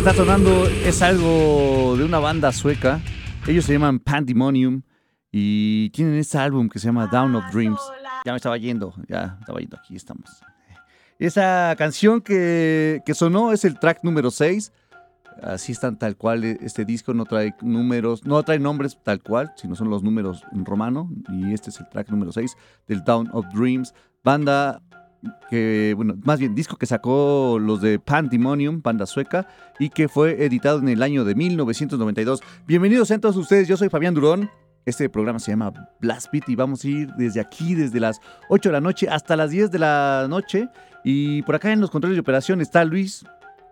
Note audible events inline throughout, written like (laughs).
Está sonando es algo de una banda sueca. Ellos se llaman Pandemonium y tienen este álbum que se llama Down of Dreams. Ya me estaba yendo, ya estaba yendo, aquí estamos. Esa canción que, sonó es el track número 6. así están tal cual este disco, no trae números, no trae nombres tal cual, sino son los números en romano. Y este es el track número 6 del Town of Dreams. Banda que, bueno, más bien disco que sacó los de Pandemonium, banda sueca, y que fue editado en el año de 1992. Bienvenidos todos ustedes, yo soy Fabián Durón. Este programa se llama Blast Beat y vamos a ir desde aquí, desde las 8 de la noche hasta las 10 de la noche. Y por acá en los controles de operación está Luis.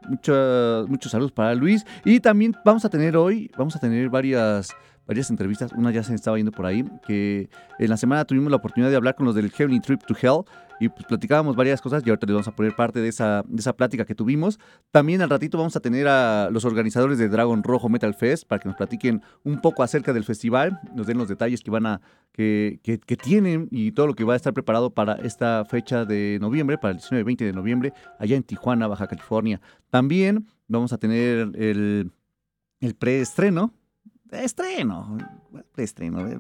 muchos saludos para Luis. Y también vamos a tener hoy, vamos a tener varias varias entrevistas, una ya se estaba yendo por ahí, que en la semana tuvimos la oportunidad de hablar con los del Heavenly Trip to Hell y pues platicábamos varias cosas y ahorita les vamos a poner parte de esa, de esa plática que tuvimos. También al ratito vamos a tener a los organizadores de Dragon Rojo Metal Fest para que nos platiquen un poco acerca del festival, nos den los detalles que van a, que, que, tienen y todo lo que va a estar preparado para esta fecha de noviembre, para el 19 y 20 de noviembre, allá en Tijuana, Baja California. También vamos a tener el, el preestreno estreno, estreno,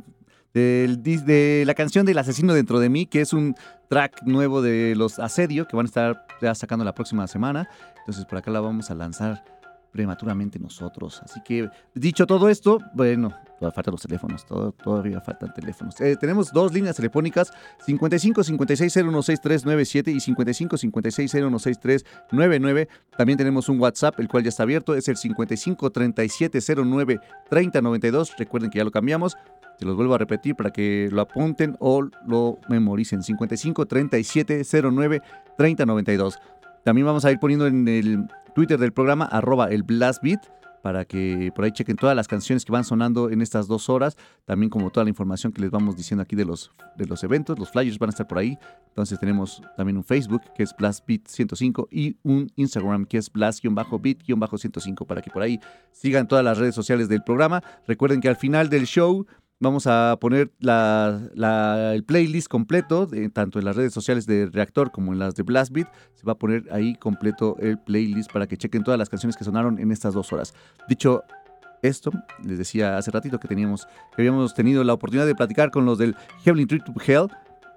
de la canción del asesino dentro de mí, que es un track nuevo de los Asedio que van a estar ya sacando la próxima semana. Entonces por acá la vamos a lanzar prematuramente nosotros. Así que, dicho todo esto, bueno, todavía faltan los teléfonos, todavía faltan teléfonos. Eh, tenemos dos líneas telefónicas, 55 56 016397 y 55 56 016399. También tenemos un WhatsApp, el cual ya está abierto, es el 55 37 09 3092. Recuerden que ya lo cambiamos. Se los vuelvo a repetir para que lo apunten o lo memoricen. 55 37 09 3092. También vamos a ir poniendo en el Twitter del programa, arroba el Blast para que por ahí chequen todas las canciones que van sonando en estas dos horas, también como toda la información que les vamos diciendo aquí de los, de los eventos, los flyers van a estar por ahí, entonces tenemos también un Facebook que es Blast Beat 105 y un Instagram que es Blast-Beat-105 para que por ahí sigan todas las redes sociales del programa. Recuerden que al final del show Vamos a poner el playlist completo, tanto en las redes sociales de Reactor como en las de Blastbeat. Se va a poner ahí completo el playlist para que chequen todas las canciones que sonaron en estas dos horas. Dicho esto, les decía hace ratito que teníamos, que habíamos tenido la oportunidad de platicar con los del Heavenly Trip to Hell.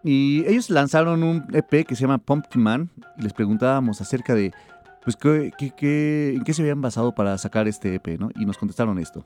Y ellos lanzaron un EP que se llama Pumpkin Man. Y les preguntábamos acerca de, pues, qué, qué, en qué se habían basado para sacar este EP, ¿no? Y nos contestaron esto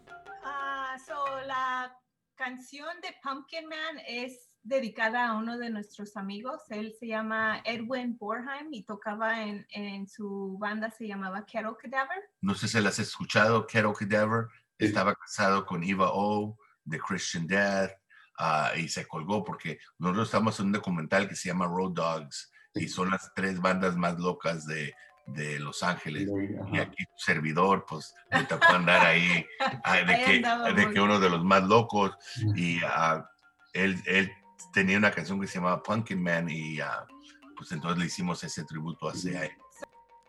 canción de Pumpkin Man es dedicada a uno de nuestros amigos. Él se llama Edwin Borheim y tocaba en, en su banda, se llamaba Kettle Cadaver. No sé si las has escuchado, Kettle Cadaver. Estaba casado con Eva O de Christian Death ah, y se colgó porque nosotros estamos en un documental que se llama Road Dogs y son las tres bandas más locas de, de Los Ángeles. Y aquí servidor, pues me tocó andar ahí, (laughs) de, que, de que uno de los más locos, y uh, él, él, tenía una canción que se llamaba Pumpkin Man, y uh, pues entonces le hicimos ese tributo a él.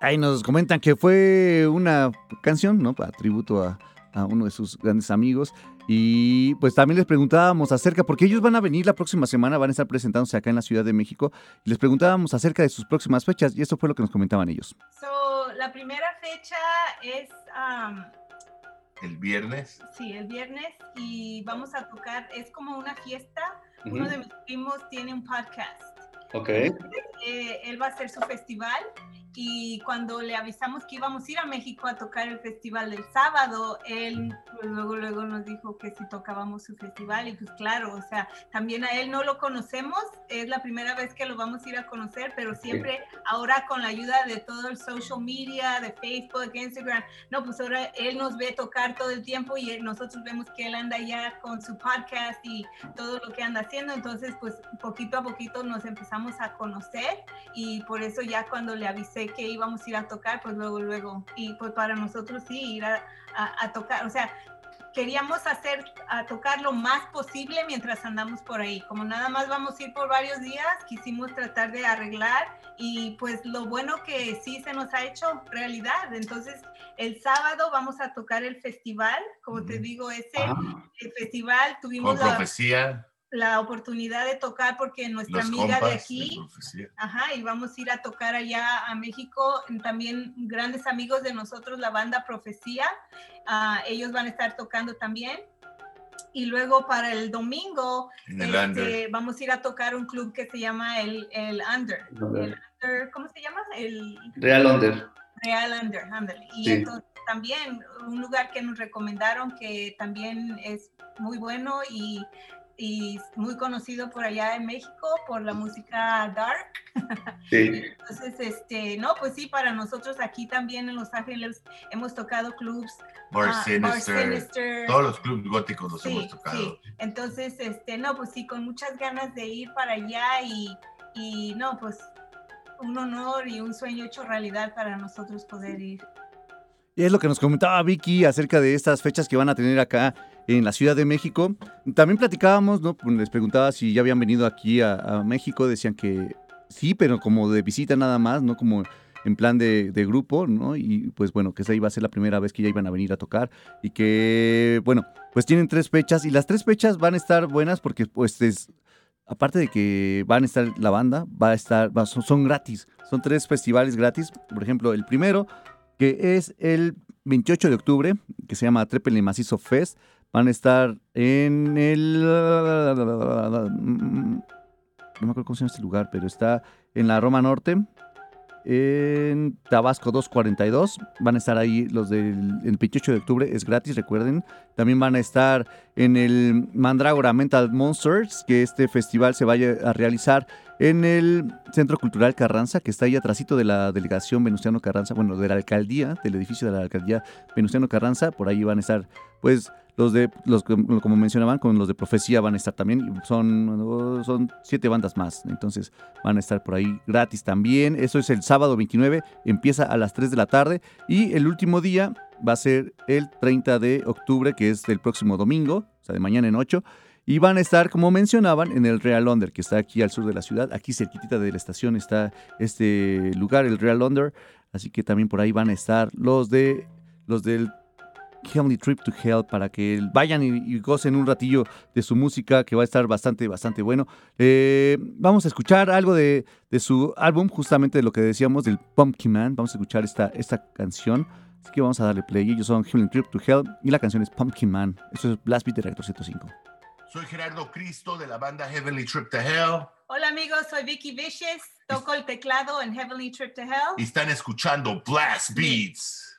Ahí nos comentan que fue una canción, ¿no? Para tributo a, a uno de sus grandes amigos. Y pues también les preguntábamos acerca, porque ellos van a venir la próxima semana, van a estar presentándose acá en la Ciudad de México, y les preguntábamos acerca de sus próximas fechas, y esto fue lo que nos comentaban ellos. So, la primera fecha es... el viernes. Sí, el viernes, y vamos a tocar, es como una fiesta. Uno de mis primos tiene un podcast. Ok. Eh, él va a hacer su festival y cuando le avisamos que íbamos a ir a México a tocar el festival del sábado, él pues, luego, luego nos dijo que si tocábamos su festival y pues claro, o sea, también a él no lo conocemos, es la primera vez que lo vamos a ir a conocer, pero siempre ahora con la ayuda de todo el social media, de Facebook, Instagram, no, pues ahora él nos ve tocar todo el tiempo y nosotros vemos que él anda ya con su podcast y todo lo que anda haciendo, entonces pues poquito a poquito nos empezamos a conocer y por eso ya cuando le avisé que íbamos a ir a tocar, pues luego, luego, y pues para nosotros sí, ir a, a, tocar, o sea, queríamos hacer, a tocar lo más posible mientras andamos por ahí. Como nada más vamos a ir por varios días, quisimos tratar de arreglar y pues lo bueno que sí se nos ha hecho realidad. Entonces, el sábado vamos a tocar el festival, como te digo, ese el festival tuvimos... Con profecía la oportunidad de tocar porque nuestra amiga de aquí, ajá, y vamos a ir a tocar allá a México, también grandes amigos de nosotros, la banda Profecía, uh, ellos van a estar tocando también. Y luego para el domingo este, vamos a ir a tocar un club que se llama el, el Under. El Under ¿Cómo se llama? El Real Under. Real Under, ándale. Y entonces también un lugar que nos recomendaron que también es muy bueno y, y muy conocido por allá en México por la música dark. (laughs) Sí. Entonces, este, no, pues sí, para nosotros aquí también en Los Ángeles hemos tocado clubs. Bar, ah, Sinister, todos los clubs góticos los hemos tocado. Sí. Entonces, este, no, pues sí, con muchas ganas de ir para allá y, y no, pues un honor y un sueño hecho realidad para nosotros poder ir. Y es lo que nos comentaba Vicky acerca de estas fechas que van a tener acá en la Ciudad de México. También platicábamos, ¿no? Pues, les preguntaba si ya habían venido aquí a, México, decían que sí, pero como de visita nada más, no como en plan de, grupo, ¿no? Y pues bueno, que esa iba a ser la primera vez que ya iban a venir a tocar y que, bueno, pues tienen tres fechas y las tres fechas van a estar buenas porque pues es, aparte de que van a estar la banda, va a estar, son, gratis, son tres festivales gratis, por ejemplo, el primero que es el 28 de octubre, que se llama Trepele Macizo Fest. Van a estar en el... No me acuerdo cómo se llama este lugar, pero está en la Roma Norte, en Tabasco 242. Van a estar ahí los del 28 de octubre, es gratis, recuerden. También van a estar en el Mandragora Mental Monsters, que este festival se vaya a realizar en el Centro Cultural Carranza, que está ahí atrásito de la delegación Venustiano Carranza, bueno, de la alcaldía, del edificio de la alcaldía Venustiano Carranza. Por ahí van a estar, pues, los de, los como mencionaban, con los de Profecía van a estar también. Son, son siete bandas más. Entonces van a estar por ahí gratis también. Eso es el sábado 29. Empieza a las 3 de la tarde. Y el último día va a ser el 30 de octubre, que es el próximo domingo, o sea, de mañana en 8. Y van a estar, como mencionaban, en el Real Under, que está aquí al sur de la ciudad. Aquí cerquitita de la estación está este lugar, el Real Under. Así que también por ahí van a estar los de los del Heavenly Trip to Hell para que vayan y, gocen un ratillo de su música que va a estar bastante, bastante bueno. Eh, vamos a escuchar algo de, su álbum, justamente de lo que decíamos del Pumpkin Man. Vamos a escuchar esta, esta canción. Así que vamos a darle play. Ellos son Heavenly Trip to Hell y la canción es Pumpkin Man. Eso es Blast Beat de Reactor 105. Soy Gerardo Cristo de la banda Heavenly Trip to Hell. Hola amigos, soy Vicky Vicious. Toco el teclado en Heavenly Trip to Hell. Y están escuchando Blast Beats.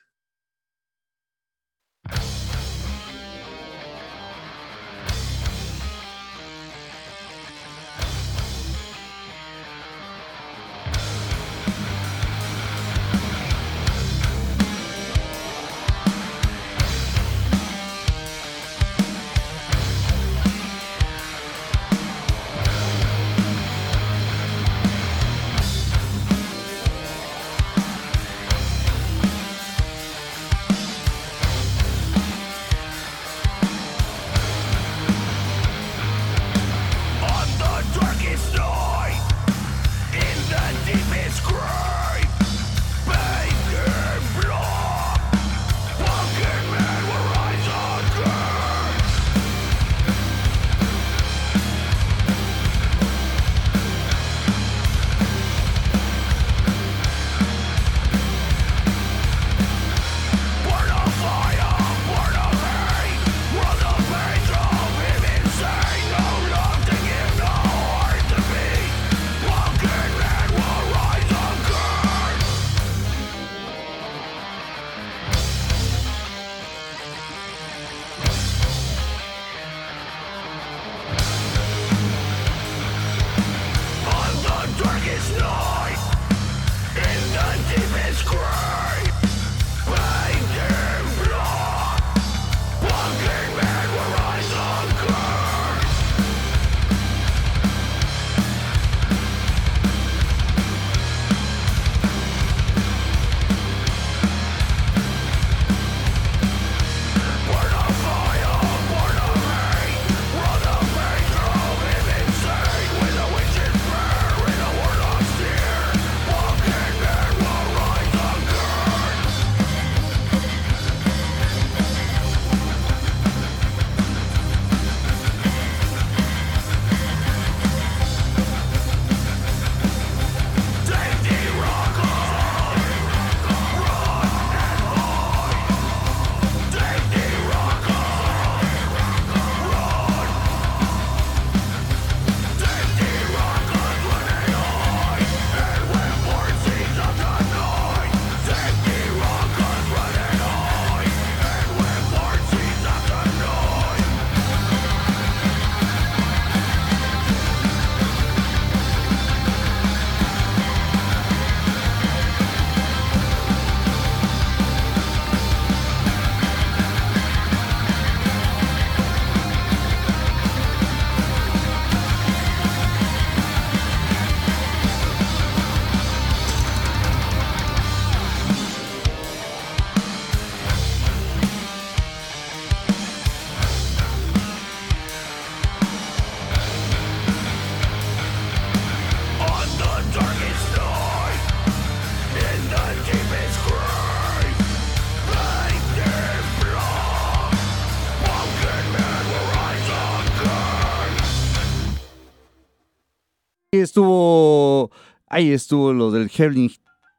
Estuvo, ahí estuvo lo del Helling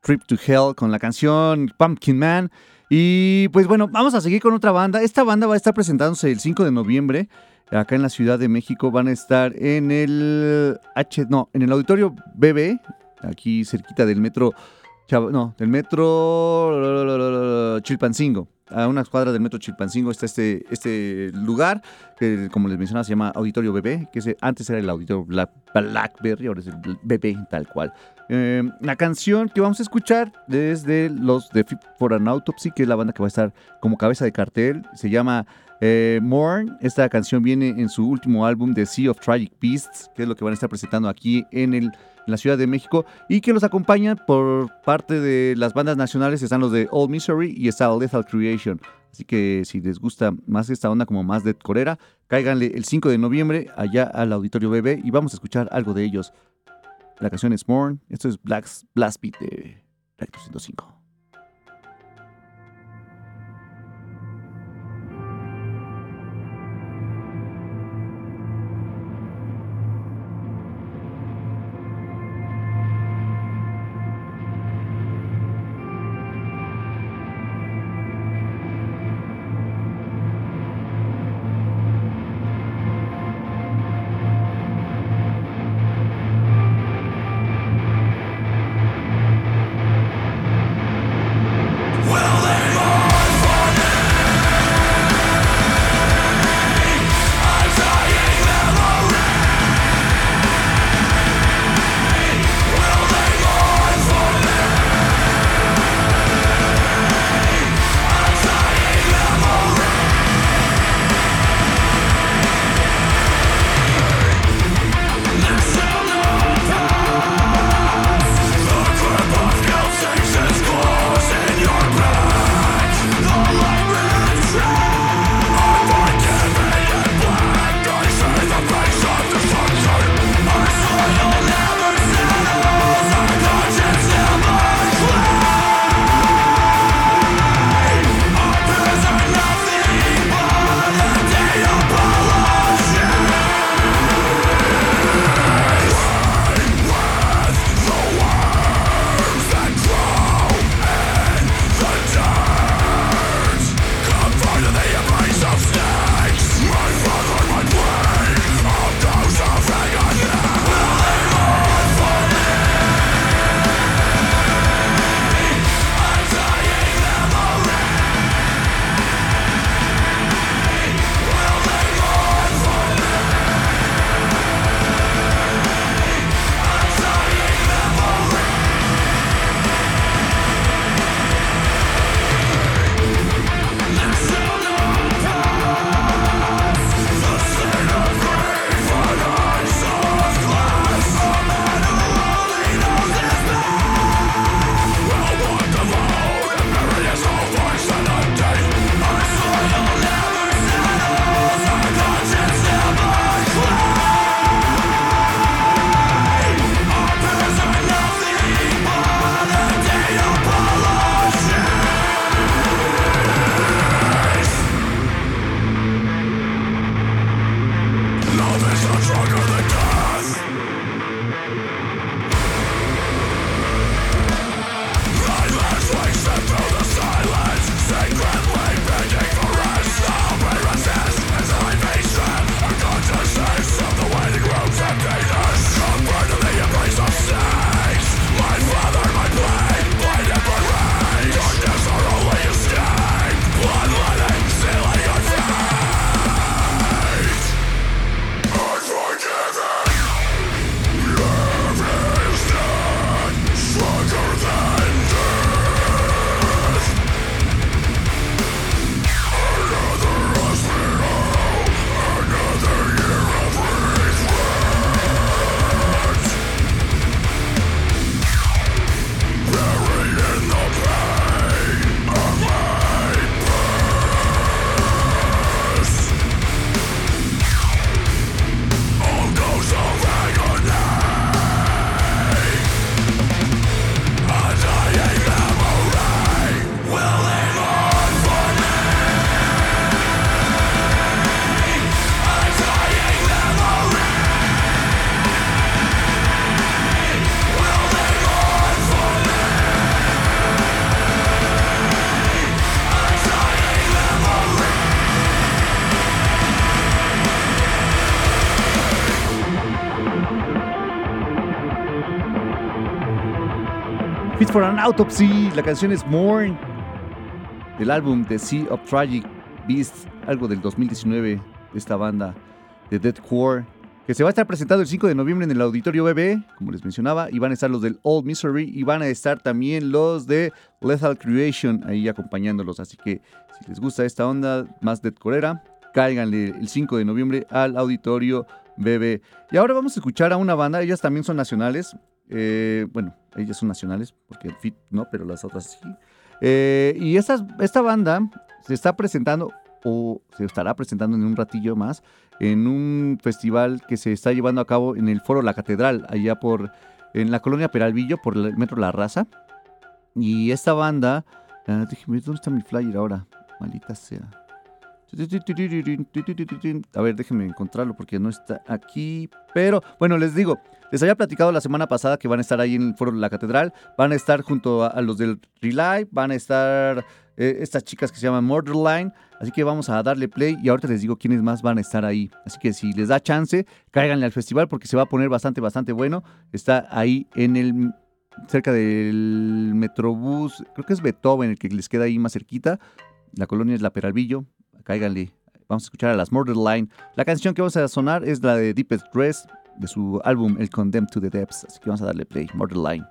Trip to Hell con la canción Pumpkin Man. Y pues bueno, vamos a seguir con otra banda. Esta banda va a estar presentándose el 5 de noviembre acá en la Ciudad de México. Van a estar en el H, no, en el Auditorio BB, aquí cerquita del metro, no, del metro Chilpancingo a unas cuadras del metro Chilpancingo está este, este lugar, que como les mencionaba se llama Auditorio Bebé, que antes era el Auditorio Blackberry, ahora es el Bebé tal cual. Eh, la canción que vamos a escuchar es de los de for an Autopsy, que es la banda que va a estar como cabeza de cartel, se llama eh, Morn. Esta canción viene en su último álbum de Sea of Tragic Beasts, que es lo que van a estar presentando aquí en el en la Ciudad de México y que los acompañan por parte de las bandas nacionales están los de Old Misery y está Lethal Creation. Así que si les gusta más esta onda como más de corera, cáiganle el 5 de noviembre allá al Auditorio BB y vamos a escuchar algo de ellos. La canción es Morn, esto es Black Blast Beat de Recto 105. For an Autopsy, la canción es Morn, del álbum The Sea of Tragic Beasts, algo del 2019 de esta banda de Deathcore, que se va a estar presentado el 5 de noviembre en el Auditorio BB, como les mencionaba, y van a estar los del Old Misery y van a estar también los de Lethal Creation ahí acompañándolos, así que si les gusta esta onda más deathcoreera, cáiganle el 5 de noviembre al Auditorio BB. Y ahora vamos a escuchar a una banda, ellas también son nacionales, eh, bueno, ellas son nacionales, porque el Fit no, pero las otras sí. Eh, y esta, esta banda se está presentando, o se estará presentando en un ratillo más, en un festival que se está llevando a cabo en el Foro La Catedral, allá por, en la colonia Peralvillo, por el Metro La Raza. Y esta banda, uh, déjeme, ¿dónde está mi flyer ahora? Maldita sea. A ver, déjenme encontrarlo porque no está aquí. Pero bueno, les digo, les había platicado la semana pasada que van a estar ahí en el foro de la catedral. Van a estar junto a, los del Relive. Van a estar eh, estas chicas que se llaman Murderline. Así que vamos a darle play y ahorita les digo quiénes más van a estar ahí. Así que si les da chance, cáiganle al festival porque se va a poner bastante, bastante bueno. Está ahí en el cerca del Metrobús, creo que es Beethoven el que les queda ahí más cerquita. La colonia es La Peralvillo, cáiganle. Vamos a escuchar a las Line. La canción que vamos a sonar es la de Deepest Dress de su álbum El Condemned to the Depths. Así que vamos a darle play. Line.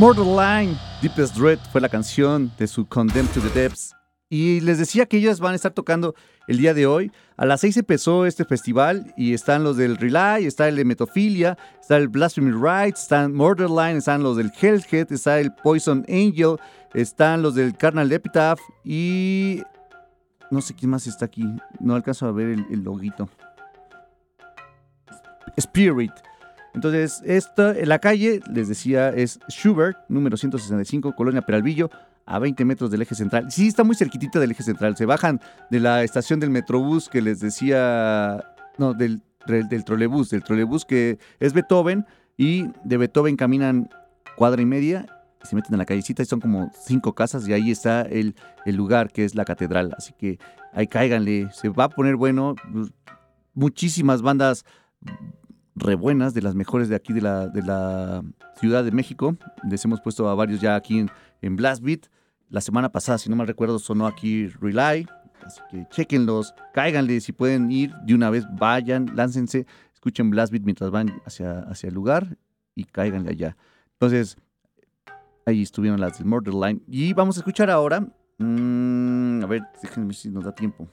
Line, Deepest Dread fue la canción de su Condemned to the Depths. Y les decía que ellas van a estar tocando el día de hoy. A las 6 empezó este festival y están los del Relay, está el de Metofilia, está el Blasphemy Rights, están Line, están los del Hellhead, está el Poison Angel, están los del Carnal Epitaph y no sé quién más está aquí. No alcanzo a ver el, el loguito. Spirit. Entonces, esta, la calle, les decía, es Schubert, número 165, Colonia Peralvillo, a 20 metros del eje central. Sí, está muy cerquitita del eje central. Se bajan de la estación del Metrobús que les decía, no, del, del, trolebús, del trolebús que es Beethoven, y de Beethoven caminan cuadra y media se meten en la callecita y son como cinco casas y ahí está el, el lugar que es la catedral. Así que ahí cáiganle, se va a poner bueno. Muchísimas bandas re buenas, de las mejores de aquí de la, de la Ciudad de México. Les hemos puesto a varios ya aquí en, en. La semana pasada, si no mal recuerdo, sonó aquí Rely. Así que chequenlos, cáiganle si pueden ir de una vez, vayan, láncense, escuchen Blast Beat mientras van hacia, hacia el lugar y cáiganle allá. Entonces, ahí estuvieron las del Murder Line. Y vamos a escuchar ahora. Mm, a ver, déjenme si nos da tiempo.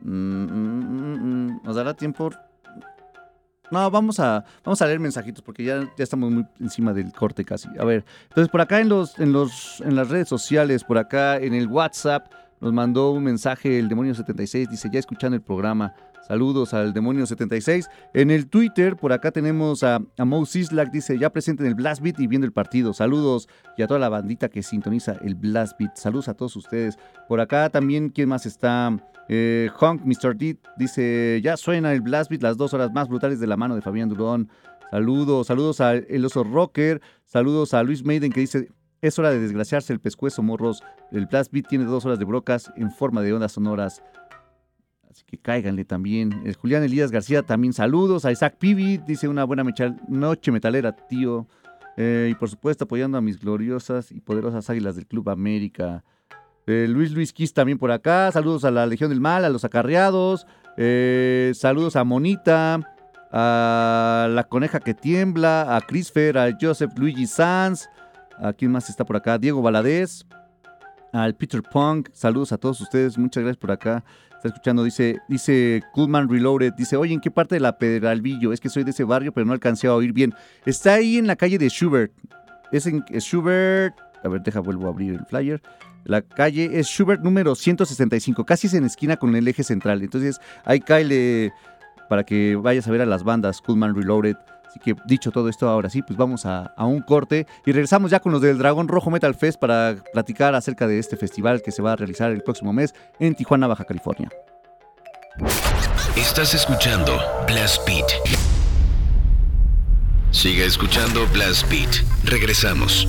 Mm, mm, ¿Nos dará tiempo? No, vamos a, vamos a leer mensajitos porque ya, ya estamos muy encima del corte casi. A ver, entonces por acá en, los, en, los, en las redes sociales, por acá en el WhatsApp, nos mandó un mensaje el Demonio76, dice, ya escuchando el programa, saludos al Demonio76. En el Twitter, por acá tenemos a, a Mo Sislak, dice, ya presente en el Blast Beat y viendo el partido, saludos, y a toda la bandita que sintoniza el Blast Beat, saludos a todos ustedes. Por acá también, ¿quién más está? Eh, Honk, Mr. D, dice, ya suena el Blast Beat, las dos horas más brutales de la mano de Fabián Durón. Saludos, saludos a El Oso Rocker, saludos a Luis Maiden que dice, es hora de desgraciarse el pescuezo, morros. El Blast Beat tiene dos horas de brocas en forma de ondas sonoras. Así que cáiganle también. El Julián Elías García también saludos. A Isaac Pibi dice una buena noche metalera, tío. Eh, y por supuesto apoyando a mis gloriosas y poderosas águilas del Club América. Eh, Luis Luis Kiss también por acá. Saludos a la Legión del Mal, a los acarreados. Eh, saludos a Monita, a la coneja que tiembla, a Crisfer, a Joseph Luigi Sanz. ¿A quién más está por acá? Diego Valadez, al Peter Punk. Saludos a todos ustedes. Muchas gracias por acá. Está escuchando, dice, dice Coolman Reloaded. Dice, oye, ¿en qué parte de la Pedralvillo? Es que soy de ese barrio, pero no alcancé a oír bien. Está ahí en la calle de Schubert. Es en Schubert. A ver, deja, vuelvo a abrir el flyer. La calle es Schubert número 165, casi es en esquina con el eje central. Entonces, ahí cae para que vayas a ver a las bandas Coolman Reloaded. Así que dicho todo esto, ahora sí, pues vamos a, un corte y regresamos ya con los del Dragón Rojo Metal Fest para platicar acerca de este festival que se va a realizar el próximo mes en Tijuana, Baja California. Estás escuchando Blast Beat. Sigue escuchando Blast Beat. Regresamos.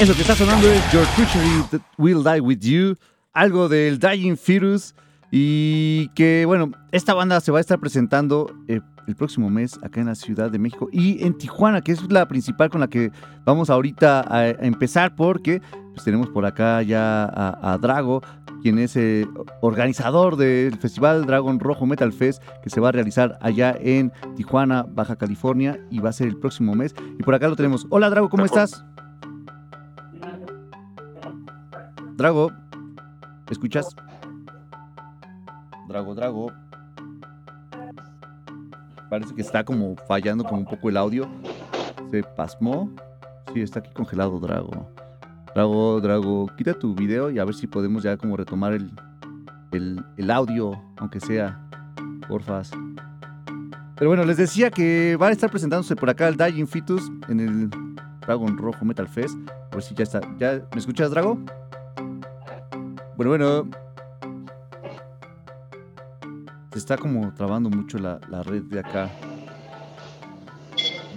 Eso que está sonando es Your Treachery Will Die With You, algo del Dying Fetus. Y que bueno, esta banda se va a estar presentando eh, el próximo mes acá en la Ciudad de México y en Tijuana, que es la principal con la que vamos ahorita a, empezar porque pues, tenemos por acá ya a, Drago, quien es eh, organizador del festival Dragon Rojo Metal Fest que se va a realizar allá en Tijuana, Baja California y va a ser el próximo mes. Y por acá lo tenemos. Hola Drago, ¿cómo estás? Drago, ¿escuchas? Drago, Drago. Parece que está como fallando como un poco el audio. Se pasmó. Sí, está aquí congelado Drago. Drago, Drago, quita tu video y a ver si podemos ya como retomar el, el, audio, aunque sea. Porfas. Pero bueno, les decía que va a estar presentándose por acá el Dying Fetus en el Dragon Rojo Metal Fest. A ver si ya está. ¿Ya me escuchas, Drago? Bueno, bueno. Se está como trabando mucho la, red de acá.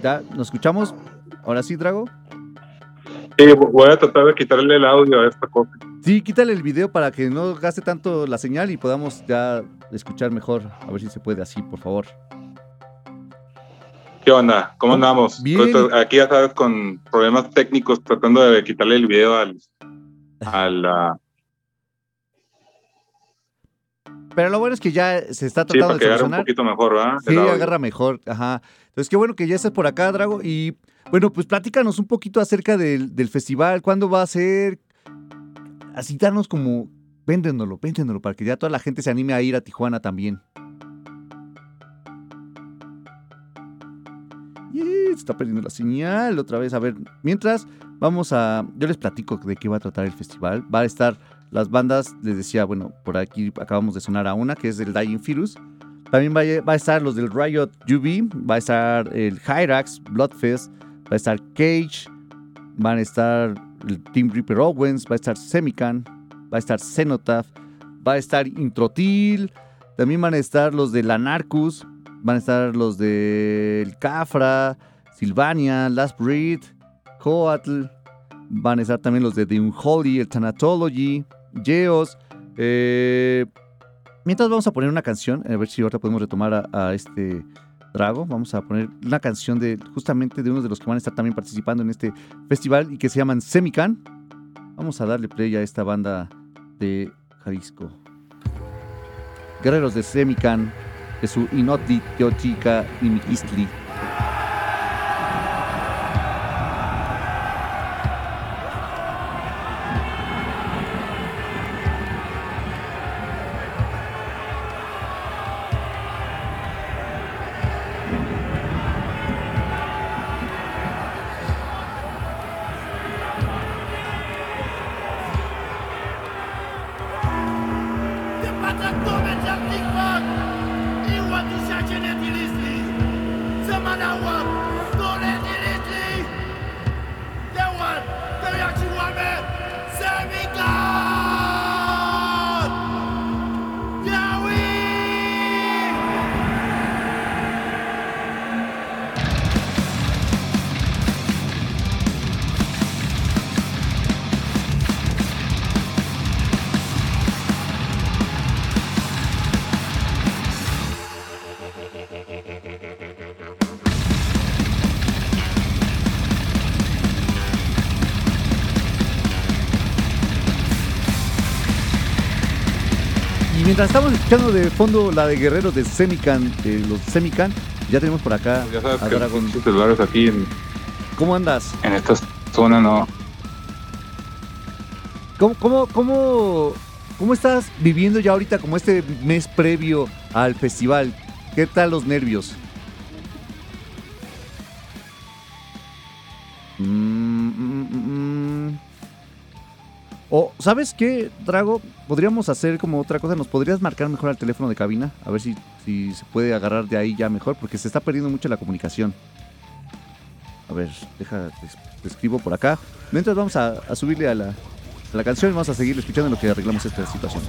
¿Ya nos escuchamos? ¿Ahora sí, Drago? Sí, voy a tratar de quitarle el audio a esta cosa. Sí, quítale el video para que no gaste tanto la señal y podamos ya escuchar mejor. A ver si se puede así, por favor. ¿Qué onda? ¿Cómo andamos? Bien. Aquí ya sabes, con problemas técnicos, tratando de quitarle el video al, a Pero lo bueno es que ya se está tratando de solucionar. un poquito mejor, ¿verdad? Sí, agarra mejor, ajá. Entonces, qué bueno que ya estés por acá, Drago. Y bueno, pues platícanos un poquito acerca del, festival, cuándo va a ser. Así darnos como, véndenlo, véndenlo, para que ya toda la gente se anime a ir a Tijuana también. Y se está perdiendo la señal otra vez. A ver, mientras vamos a. Yo les platico de qué va a tratar el festival. Va a estar las bandas, les decía, bueno, por aquí acabamos de sonar a una, que es del Dying Virus. También va a, estar los del Riot UV, va a estar el Hyrax, Bloodfest, va a estar Cage, van a estar el Team Reaper Owens, va a estar Semican, va a estar Cenotaph, va a estar Introtil, también van a estar los de Lanarcus, van a estar los del Cafra, Silvania, Last Breed, Coatl, van a estar también los de The Unholy, el Thanatology, Geos. Eh, mientras vamos a poner una canción, a ver si ahora podemos retomar a, este Drago. Vamos a poner una canción de justamente de uno de los que van a estar también participando en este festival y que se llaman Semican. Vamos a darle play a esta banda de Jalisco. Guerreros de Semican, de su Inotli Teochica y Mikistli. Escuchando de fondo la de Guerreros de Semican, de los Semican, ya tenemos por acá ya sabes a Dragon. celulares aquí en, ¿Cómo andas? En esta zona no. ¿Cómo, cómo, cómo, cómo estás viviendo ya ahorita como este mes previo al festival? ¿Qué tal los nervios? O, ¿sabes qué, Drago? Podríamos hacer como otra cosa. ¿Nos podrías marcar mejor al teléfono de cabina? A ver si, se puede agarrar de ahí ya mejor, porque se está perdiendo mucho la comunicación. A ver, deja, te, escribo por acá. Mientras vamos a, subirle a la, la canción y vamos a seguir escuchando lo que arreglamos esta situación.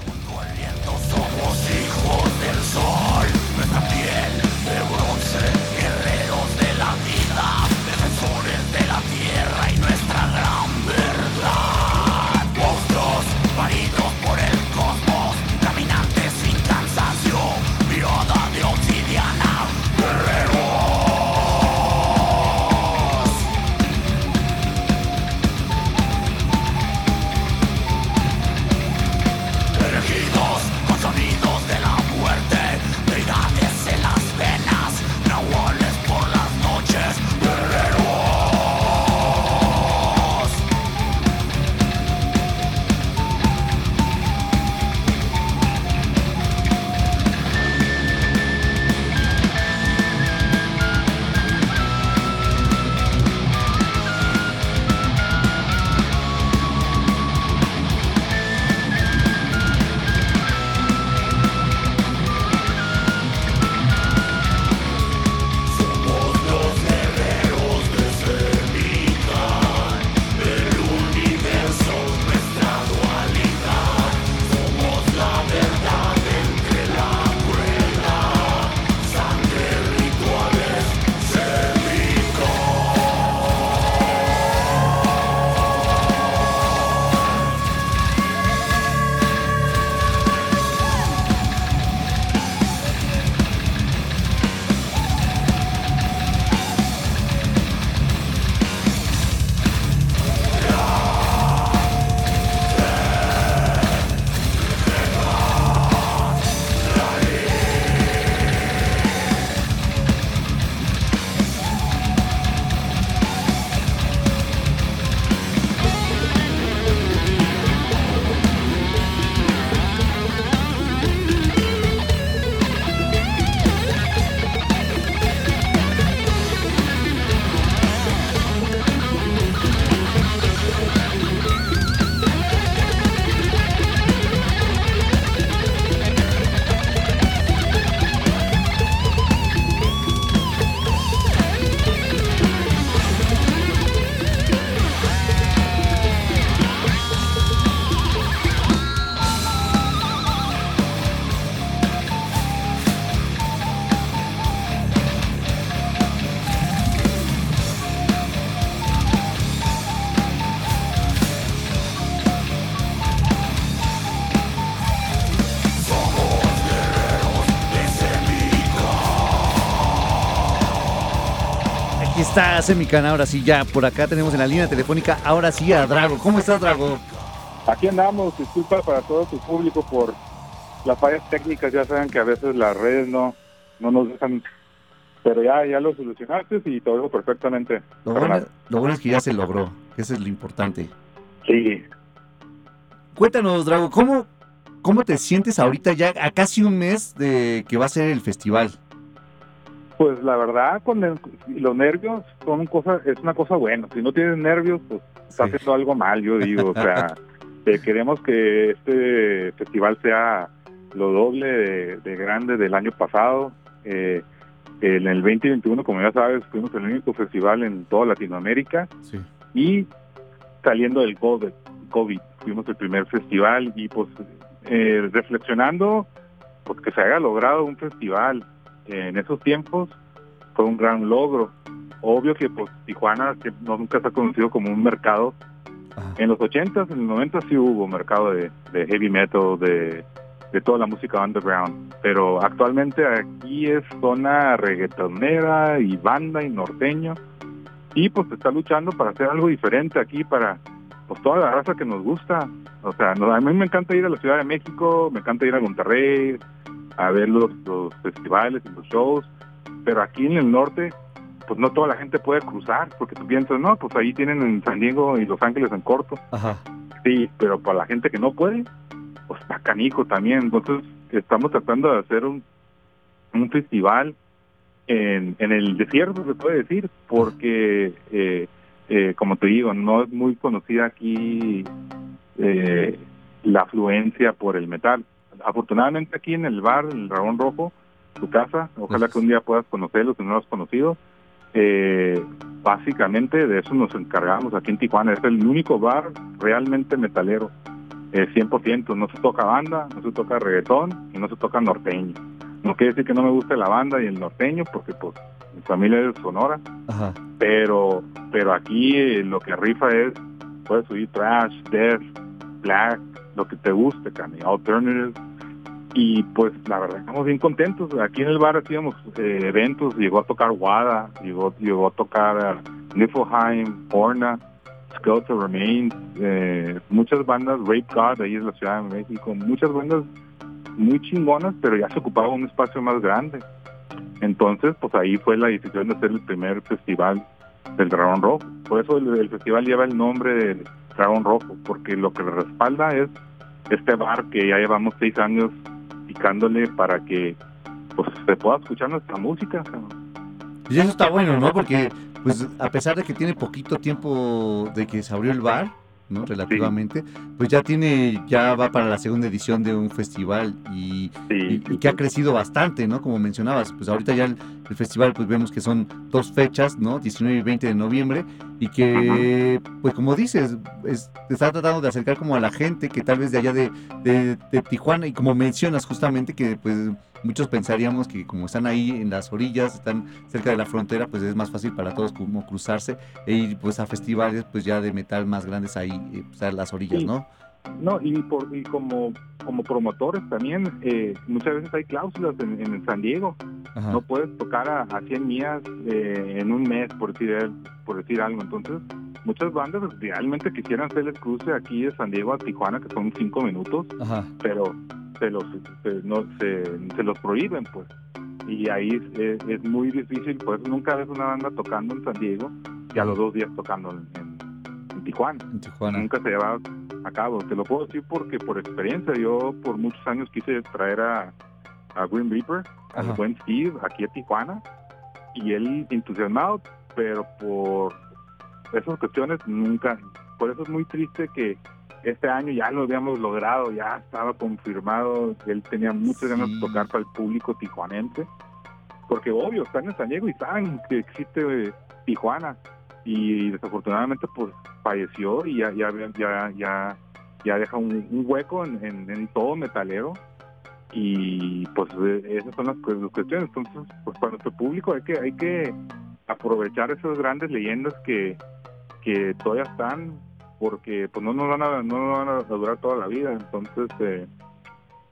Está, Semican. Ahora sí, ya por acá tenemos en la línea telefónica, ahora sí a Drago. ¿Cómo estás, Drago? Aquí andamos, disculpa para todo tu público por las fallas técnicas, ya saben que a veces las redes no, no nos dejan, pero ya, ya lo solucionaste y todo perfectamente. Lo bueno, es que ya se logró, eso es lo importante. Sí. Cuéntanos, Drago, ¿cómo, ¿cómo te sientes ahorita ya a casi un mes de que va a ser el festival? Pues la verdad, con los nervios son cosas, es una cosa buena. Si no tienes nervios, pues estás haciendo algo mal, yo digo. O sea, (laughs) eh, queremos que este festival sea lo doble de, grande del año pasado. Eh, en el 2021, como ya sabes, fuimos el único festival en toda Latinoamérica. Y saliendo del COVID, COVID, fuimos el primer festival y pues eh, reflexionando, pues que se haya logrado un festival en esos tiempos fue un gran logro. Obvio que pues Tijuana no, nunca se ha conocido como un mercado. En los 80s, en los 90 sí hubo mercado de, heavy metal, de, de, toda la música underground, pero actualmente aquí es zona reggaetonera y banda y norteño y pues está luchando para hacer algo diferente aquí para pues toda la raza que nos gusta. O sea, a mí me encanta ir a la Ciudad de México, me encanta ir a Monterrey, a ver los, festivales y los shows, pero aquí en el norte, pues no toda la gente puede cruzar, porque tú piensas, no, pues ahí tienen en San Diego y Los Ángeles en corto. Sí, pero para la gente que no puede, pues está canijo también. Entonces, estamos tratando de hacer un, un festival en, en el desierto, se puede decir, porque, eh, eh, como te digo, no es muy conocida aquí eh, la afluencia por el metal afortunadamente aquí en el bar, el Dragón Rojo, tu casa, ojalá que un día puedas conocerlo si no lo has conocido. Eh, básicamente de eso nos encargamos aquí en Tijuana. Es el único bar realmente metalero, eh, 100%. No se toca banda, no se toca reggaetón y no se toca norteño. No quiere decir que no me guste la banda y el norteño, porque pues mi familia es sonora. Pero pero aquí eh, lo que rifa es, puedes subir trash, death, black, lo que te guste, Cani, alternative. Y pues la verdad estamos bien contentos. Aquí en el bar hacíamos eh, eventos, llegó a tocar Wada, llegó, llegó a tocar uh, Niflheim, Horna, Skeleton Remains, eh, muchas bandas, Rape God, ahí en la Ciudad de México, muchas bandas muy chingonas, pero ya se ocupaba un espacio más grande. Entonces, pues ahí fue la decisión de hacer el primer festival del Dragón Rojo. Por eso el, festival lleva el nombre del Dragón Rojo, porque lo que le respalda es este bar que ya llevamos seis años picándole para que pues se pueda escuchar nuestra música. Y eso está bueno, ¿no? Porque pues a pesar de que tiene poquito tiempo de que se abrió el bar, ¿no? Relativamente, pues ya tiene, ya va para la segunda edición de un festival y, que ha crecido bastante, ¿no? Como mencionabas, pues ahorita ya el, festival, pues vemos que son dos fechas, ¿no? 19 y 20 de noviembre y que, pues como dices, está tratando de acercar como a la gente que tal vez de allá de, de Tijuana y como mencionas justamente que pues muchos pensaríamos que como están ahí en las orillas, están cerca de la frontera, pues es más fácil para todos como cruzarse e ir pues a festivales pues ya de metal más grandes ahí, eh, pues, a las orillas, ¿no? No, y, por, y como, como promotores también, eh, muchas veces hay cláusulas en, San Diego. No puedes tocar a, a 100 millas eh, en un mes, por decir, por decir algo. Entonces, muchas bandas realmente quisieran hacer el cruce aquí de San Diego a Tijuana, que son cinco minutos, pero se los, no, se, los prohíben, pues. Y ahí es, muy difícil, pues nunca ves una banda tocando en San Diego y a los dos días tocando en, Tijuana. Nunca se lleva a cabo. Te lo puedo decir porque por experiencia, yo por muchos años quise traer a, a Green Reaper, al buen Steve, aquí a Tijuana, y él entusiasmado, pero por esas cuestiones nunca. Por eso es muy triste que este año ya lo habíamos logrado, ya estaba confirmado, él tenía muchas ganas de tocar para el público tijuanense, porque obvio, están en San Diego y saben que existe eh, Tijuana, y desafortunadamente pues falleció y ya ya ya ya, ya deja un, hueco en, todo metalero y pues eh, esas son las, cuestiones. Entonces pues para nuestro público hay que hay que aprovechar esas grandes leyendas que que todavía están porque pues no nos van a, no van a durar toda la vida. Entonces, eh,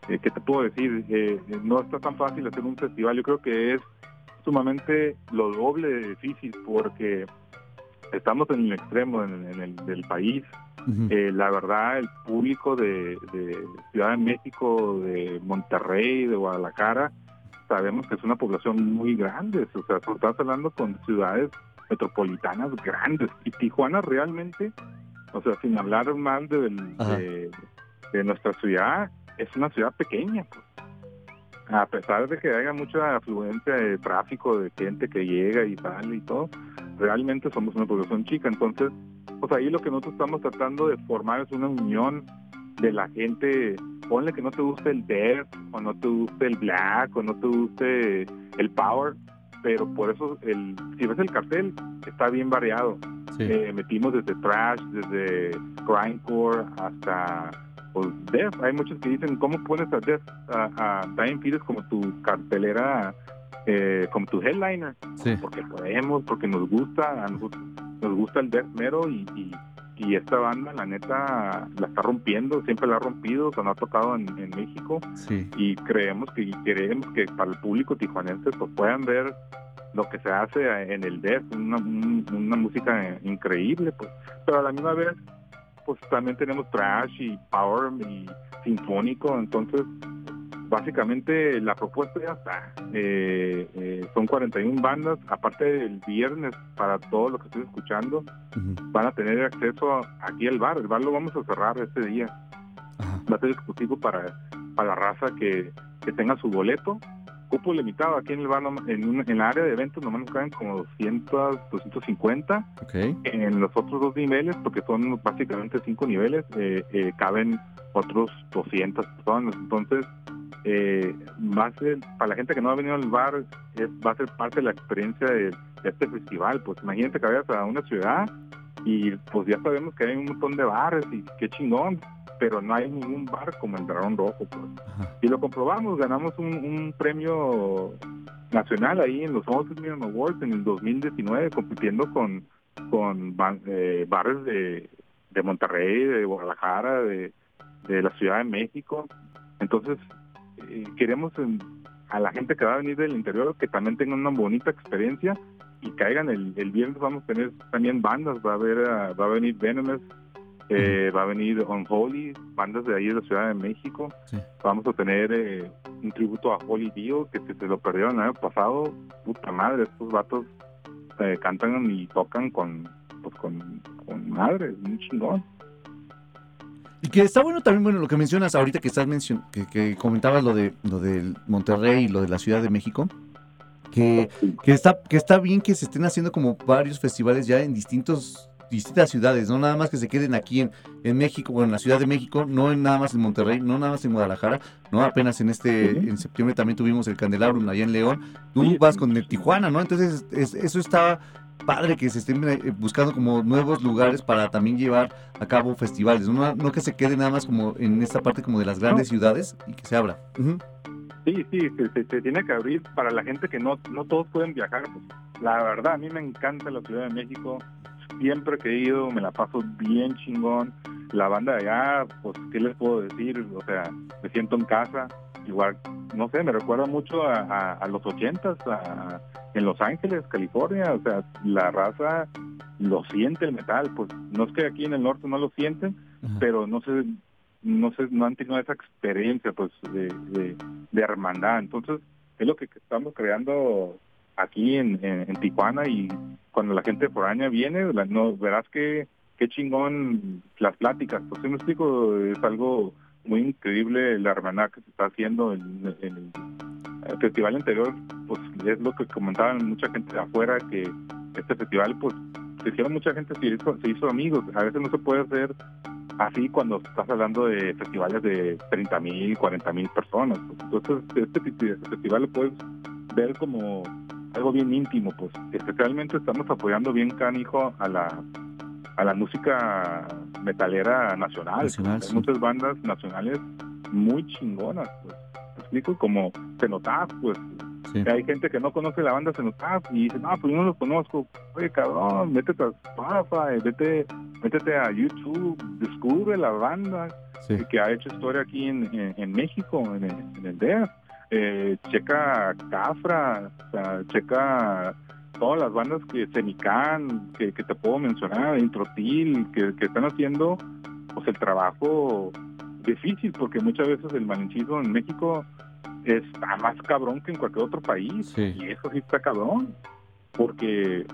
eh ¿qué te puedo decir? Eh, no está tan fácil hacer un festival. Yo creo que es sumamente lo doble de difícil porque estamos en el extremo en, el del país. Eh, la verdad, el público de, Ciudad de México, de Monterrey, de Guadalajara, sabemos que es una población muy grande. O sea, estás hablando con ciudades metropolitanas grandes. Y Tijuana realmente, o sea, sin hablar mal de, de, nuestra ciudad, es una ciudad pequeña. Pues a pesar de que haya mucha afluencia de tráfico, de gente que llega y sale y todo, realmente somos una población chica. Entonces, pues ahí lo que nosotros estamos tratando de formar es una unión de la gente. Ponle que no te guste el death, o no te guste el black, o no te guste el power, pero por eso, el, si ves el cartel, está bien variado. Eh, metimos desde trash, desde grindcore, hasta pues Def, hay muchos que dicen, ¿cómo pones a Def, a, a Dying como tu cartelera, eh, como tu headliner? Porque podemos, porque nos gusta, nos, gusta el Death Mero y, y, esta banda, la neta, la está rompiendo, siempre la ha rompido, cuando ha tocado en, México. Y creemos que queremos que para el público tijuanense pues puedan ver lo que se hace en el una, una música increíble, pues, pero a la misma vez pues también tenemos trash y power y sinfónico, entonces básicamente la propuesta ya está. Eh, eh, son 41 bandas, aparte del viernes para todo lo que estoy escuchando, van a tener acceso aquí al bar. El bar lo vamos a cerrar este día. Va a ser exclusivo para, para la raza que, que tenga su boleto cupo limitado. Aquí en el bar, en, en la área de eventos, nomás nos caben como 200, 250. En los otros dos niveles, porque son básicamente cinco niveles, eh, eh, caben otros 200 personas. Entonces, eh, va a ser, para la gente que no ha venido al bar, es, va a ser parte de la experiencia de, este festival. Pues imagínate que vayas a una ciudad y pues ya sabemos que hay un montón de bares y qué chingón pero no hay ningún bar como el Dragón Rojo. Pues. Y lo comprobamos, ganamos un, premio nacional ahí en los Million Awards en el 2019, compitiendo con, con eh, bares de, de Monterrey, de Guadalajara, de, la Ciudad de México. Entonces, eh, queremos a la gente que va a venir del interior que también tenga una bonita experiencia y caigan el, el viernes vamos a tener también bandas, va a haber va a venir Venomous eh, va a venir Unholy, bandas de ahí de la Ciudad de México. Vamos a tener eh, un tributo a Holy Dio, que se, lo perdieron el año pasado. Puta madre, estos vatos eh, cantan y tocan con, pues, con, con madre, un chingón. Y que está bueno también, bueno, lo que mencionas ahorita que estás mencion que, que, comentabas lo de lo del Monterrey y lo de la Ciudad de México, que, que, está, que está bien que se estén haciendo como varios festivales ya en distintos distintas ciudades, no nada más que se queden aquí en, en México, bueno, en la Ciudad de México, no en nada más en Monterrey, no nada más en Guadalajara, no apenas en este, en septiembre también tuvimos el Candelabrum allá en León, tú vas con el Tijuana, ¿no? Entonces eso está padre que se estén eh, buscando como nuevos lugares para también llevar a cabo festivales, no, no que se quede nada más como en esta parte como de las grandes ciudades y que se abra. Sí, sí, se, tiene que abrir para la gente que no, no todos pueden viajar. Pues. La verdad, a mí me encanta la Ciudad de México siempre que he ido me la paso bien chingón. La banda de allá, pues, ¿qué les puedo decir? O sea, me siento en casa. Igual, no sé, me recuerda mucho a, los ochentas, en Los Ángeles, California. O sea, la raza lo siente el metal. Pues no es que aquí en el norte no lo sienten, pero no sé, no sé, no han tenido esa experiencia, pues, de, de, de hermandad. Entonces, es lo que estamos creando aquí en, en, Tijuana y cuando la gente foránea viene, no, verás que qué chingón las pláticas. Pues si me explico, es algo muy increíble la hermandad que se está haciendo en, el festival anterior, pues es lo que comentaban mucha gente de afuera, que este festival, pues se hicieron mucha gente, se hizo, se hizo amigos. A veces no se puede hacer así cuando estás hablando de festivales de 30 mil, 40 mil personas. Entonces, este festival lo puedes ver como algo bien íntimo, pues especialmente estamos apoyando bien canijo a la a la música metalera nacional. Hay muchas bandas nacionales muy chingonas, pues. explico? Como Cenotaf, pues. Hay gente que no conoce la banda Cenotaf y dice, no, pues yo no lo conozco. Oye, cabrón, métete a Spotify, vete, métete a YouTube, descubre la banda que ha hecho historia aquí en, en, México, en el, en el eh, checa Cafra, o sea, checa todas las bandas que Semican, que, que te puedo mencionar, Introtil, que, que están haciendo pues el trabajo difícil, porque muchas veces el malinchismo en México está más cabrón que en cualquier otro país, Sí. y eso sí está cabrón, porque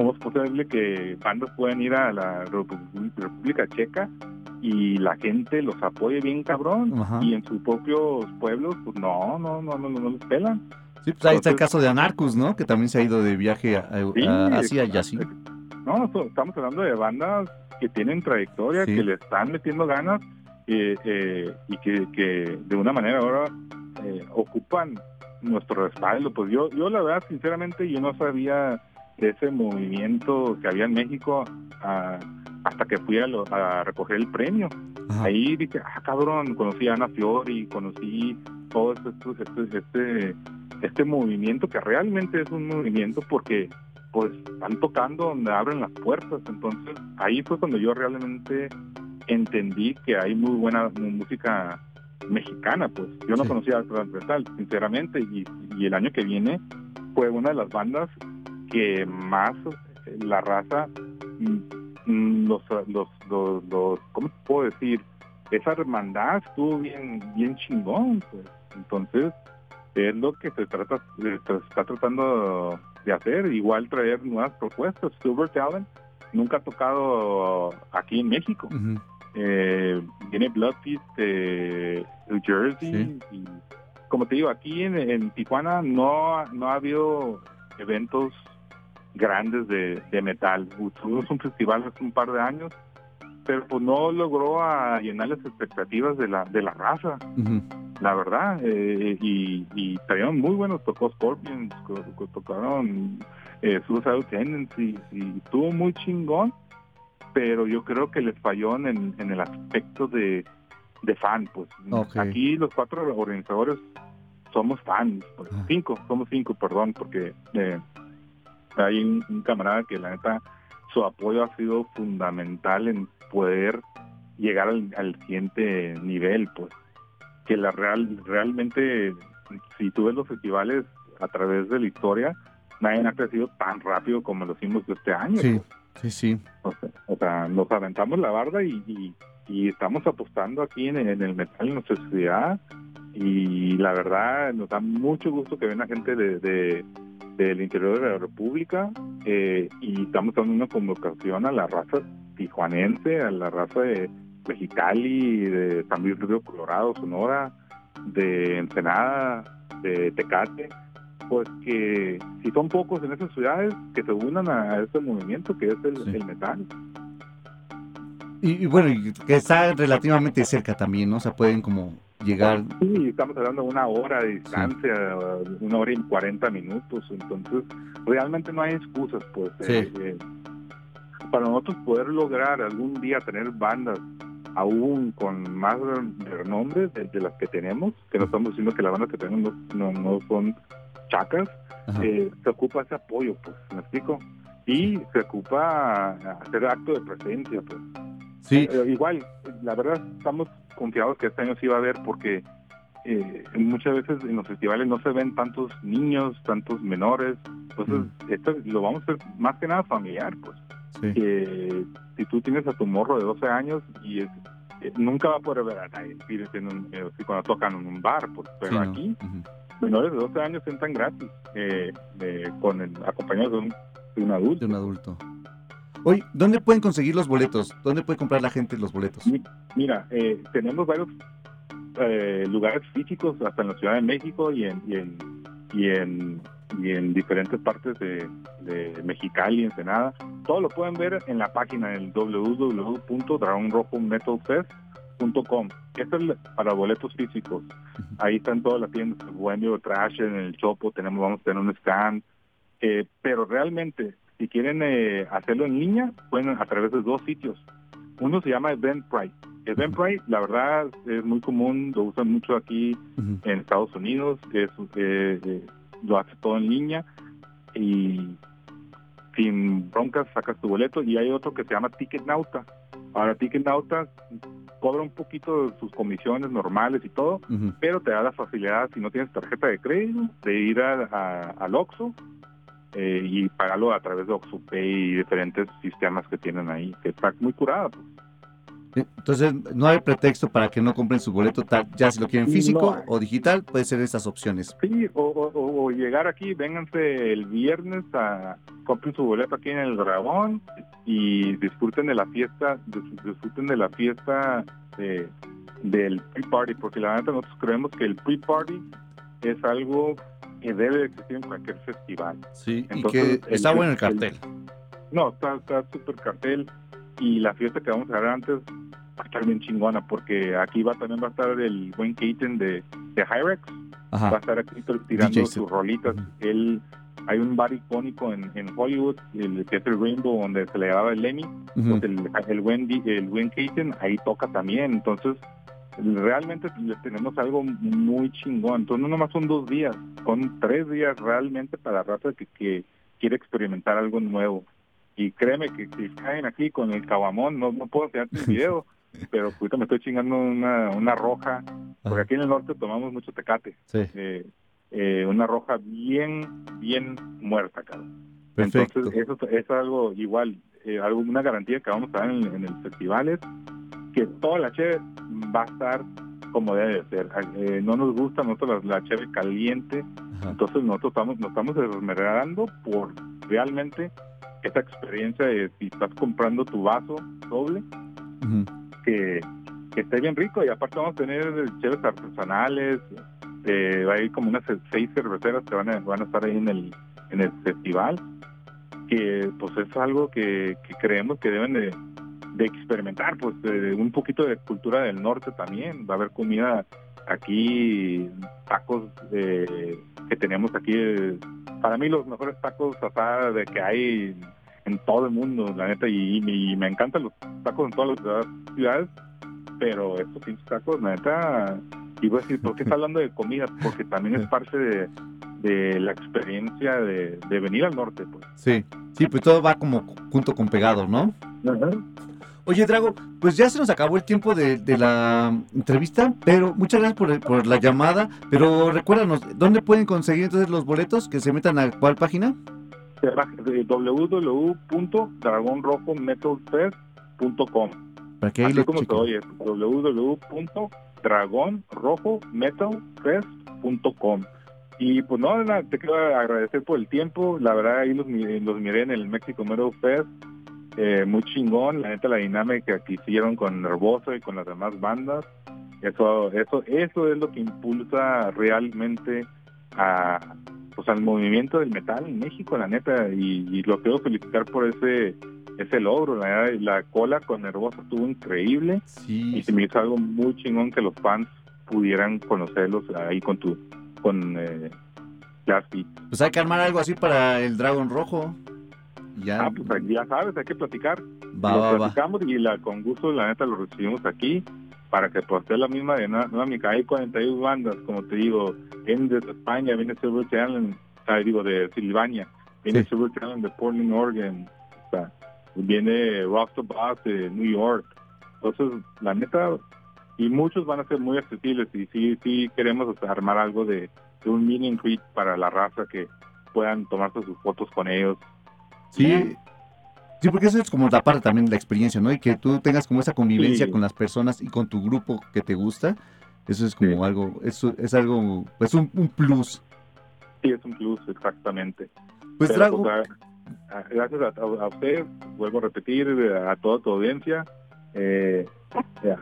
¿cómo es posible que bandas puedan ir a la República Checa y la gente los apoye bien cabrón, Ajá. y en sus propios pueblos, pues no, no, no, no, no, les pelan. Sí, pues ahí está el caso de Anarcus, ¿no? Que también se ha ido de viaje a, a- Sí, a Asia y así. No, estamos hablando de bandas que tienen trayectoria, Sí. que le están metiendo ganas eh, eh, y que, que de una manera ahora eh, ocupan nuestro respaldo. Pues yo, yo la verdad, sinceramente, yo no sabía de ese movimiento que había en México ah, hasta que fui a, lo- a recoger el premio. Ajá. Ahí dije, ah, cabrón, conocí a Ana Fiori, conocí todo este, este, este, este movimiento que realmente es un movimiento porque pues están tocando donde abren las puertas. Entonces ahí fue cuando yo realmente entendí que hay muy buena música mexicana. Pues yo no Sí. conocía a Transversal, sinceramente, y, y el año que viene fue una de las bandas que más eh, la raza mm, mm, los, los, los, los- ¿cómo te puedo decir? Esa hermandad estuvo bien, bien chingón, pues. Entonces, es lo que se trata, se está tratando de hacer, igual traer nuevas propuestas. Silver Talent nunca ha tocado aquí en México. Ujú. Eh, viene de New Jersey Sí. y como te digo, aquí en, en Tijuana no, no ha habido eventos grandes de, de metal. Tuvimos un festival hace un par de años, pero pues no logró a llenar las expectativas de la, de la raza, la verdad. Eh, y, y trajeron muy buenos, tocó Scorpions, co- co- tocaron eh, Tendencies y estuvo muy chingón, pero yo creo que les falló en, el- en el aspecto de, de fan. Pues aquí los cuatro organizadores somos fans, pues, Ah. cinco, somos cinco, perdón, porque eh, hay un, un camarada que la neta su apoyo ha sido fundamental en poder llegar al, al siguiente nivel, pues que la real realmente si tú ves los festivales a través de la historia nadie ha crecido tan rápido como lo hicimos este año. Sí, pues. sí, sí. O sea, o sea, nos aventamos la barda y, y- y estamos apostando aquí en, en el metal en nuestra ciudad y la verdad nos da mucho gusto que venga gente de, de- del interior de la República eh, y estamos dando una convocación a la raza tijuanense, a la raza de Mexicali, de San Luis Río Colorado, Sonora, de Ensenada, de Tecate, pues que si son pocos en esas ciudades, que se unan a este movimiento que es el, Sí. el metal. Y, y bueno, que está relativamente cerca también, ¿no? O sea, pueden como llegar. Sí, estamos hablando de una hora de distancia, una hora y 40 minutos, entonces realmente no hay excusas, pues. Sí. eh, eh, para nosotros poder lograr algún día tener bandas aún con más renombre de, de las que tenemos, que no estamos diciendo que las bandas que tenemos no, no, no son chacas, eh, se ocupa ese apoyo, pues, ¿me explico? Y se ocupa hacer acto de presencia, pues. Sí, Eh, igual, la verdad estamos confiados que este año sí va a haber porque eh, muchas veces en los festivales no se ven tantos niños, tantos menores, entonces esto lo vamos a hacer más que nada familiar, pues. sí. Que si tú tienes a tu morro de 12 años y es- eh, nunca va a poder ver a nadie en un- eh, cuando tocan en un bar, pues, pero sí, ¿no? aquí menores de 12 años entran gratis, con el, acompañados de un, de un adulto. De un adulto. Oye, ¿dónde pueden conseguir los boletos? ¿Dónde puede comprar la gente los boletos? Mira, eh, tenemos varios eh, lugares físicos, hasta en la Ciudad de México y en, y en, y en, y en diferentes partes de, de Mexicali, Ensenada. Todo lo pueden ver en la página del www.dragonrojometalfest.com. Esto es para boletos físicos. Ahí están todas las tiendas, Bohemio, Trash, en el Chopo, tenemos, vamos a tener un stand. Eh, pero realmente, si quieren eh, hacerlo en línea, pueden a través de dos sitios. Uno se llama Eventbrite. Eventbrite, la verdad, es muy común, lo usan mucho aquí en Estados Unidos, es, eh, eh, lo hace todo en línea y sin broncas sacas tu boleto. Y hay otro que se llama Ticketnauta. Ahora, Ticketnauta cobra un poquito de sus comisiones normales y todo, pero te da la facilidad, si no tienes tarjeta de crédito, de ir a, a- al Oxxo eh, y pagarlo a través de OxxoPay y diferentes sistemas que tienen ahí, que está muy curada. pues. Entonces, no hay pretexto para que no compren su boleto, tal, ya si lo quieren físico No. o digital, puede ser esas opciones. Sí, o, o- o- llegar aquí, vénganse el viernes a compren su boleto aquí en el Dragón y disfruten de la fiesta, dis- disfruten de la fiesta de- del pre-party, porque la verdad nosotros creemos que el pre-party es algo que debe de existir en cualquier festival. Sí, y Entonces, que está el- bueno el el- cartel. No, está está súper cartel y la fiesta que vamos a dar antes va a estar bien chingona, porque aquí va también va a estar el buen Keaton de, de Hyrex, va a Ajá. estar aquí tirando DJ sus rolitas. Él, hay un bar icónico en, en Hollywood, el el Rainbow, donde se le llamaba el Emmy. Pues el, el buen, el buen Keaton ahí toca también. Entonces, realmente tenemos algo muy chingón. Entonces, no nomás son dos días, son tres días realmente para la raza que, que quiere experimentar algo nuevo. Y créeme que si caen aquí con el caguamón, no, no puedo enseñarte el video, (laughs) pero ahorita me estoy chingando una, una roja, porque aquí en el norte tomamos mucho tecate Sí, eh, eh, una roja bien, bien muerta, cabrón. perfecto. Entonces, eso es algo igual, eh, algo, una garantía que vamos a dar en, en el festival es que toda la cheve va a estar como debe de ser. Eh, no nos gusta nosotros la, la cheve caliente, Ajá. entonces nosotros estamos, nos estamos esmerando por realmente esa experiencia de si estás comprando tu vaso doble, que esté bien rico y aparte vamos a tener cheves artesanales eh, va a ir como unas seis cerveceras que van a, van a estar ahí en el en el festival que pues es algo que, que creemos que deben de, de experimentar pues de- un poquito de cultura del norte también va a haber comida aquí tacos eh, que tenemos aquí eh, para mí los mejores tacos de que hay en todo el mundo la neta y, y me encantan los tacos en todas las ciudades- pero estos pinches tacos, la neta, y voy a decir, ¿por qué está hablando de comida? Porque también es parte de, de la experiencia de, de venir al norte, pues. Sí, sí, pues todo va como junto con pegado, ¿no? Oye, Drago, pues ya se nos acabó el tiempo de, de la entrevista, pero muchas gracias por, por la llamada. Pero recuérdanos, ¿dónde pueden conseguir entonces los boletos? Que se metan a cuál página? De www.dragonrojometalfest.com Para que ahí Así como se chequen. oye, www.dragonrojometalfest.com Y pues no, te quiero agradecer por el tiempo. La verdad, ahí los, los miré en el México Metal Fest. Eh, muy chingón, la neta, la dinámica que hicieron con Nervoso y con las demás bandas. Eso, eso, eso es lo que impulsa realmente a, pues, al movimiento del metal en México, la neta. Y, y lo quiero felicitar por ese, ese logro. La, la cola con Nervoso estuvo increíble Sí, y se me hizo algo muy chingón que los fans pudieran conocerlos ahí con tu con eh, pues hay que armar algo así para el Dragón Rojo. Ya, Ah, pues ya sabes, hay que platicar. va, lo va, va. platicamos y la, con gusto, la neta, lo recibimos aquí para que pues sea la misma dinámica. Hay 41 bandas, como te digo, vienen desde España, viene Silver ah, digo, de Silvania, viene Sí. Silver Talent de Portland, Oregon, o sea, viene Rockstar Boss de New York. Entonces, la neta, y muchos van a ser muy accesibles y sí, sí queremos o sea, armar algo de, de un mini and greet para la raza que puedan tomarse sus fotos con ellos. Sí, sí, porque eso es como la parte también de la experiencia, ¿no? Y que tú tengas como esa convivencia Sí. con las personas y con tu grupo que te gusta. Eso es como Sí. algo, eso es algo, pues un, un plus. Sí, es un plus, exactamente. Pues Pero, Drago, pues, a- a- gracias a, a usted, vuelvo a repetir, a toda tu audiencia, eh, ya,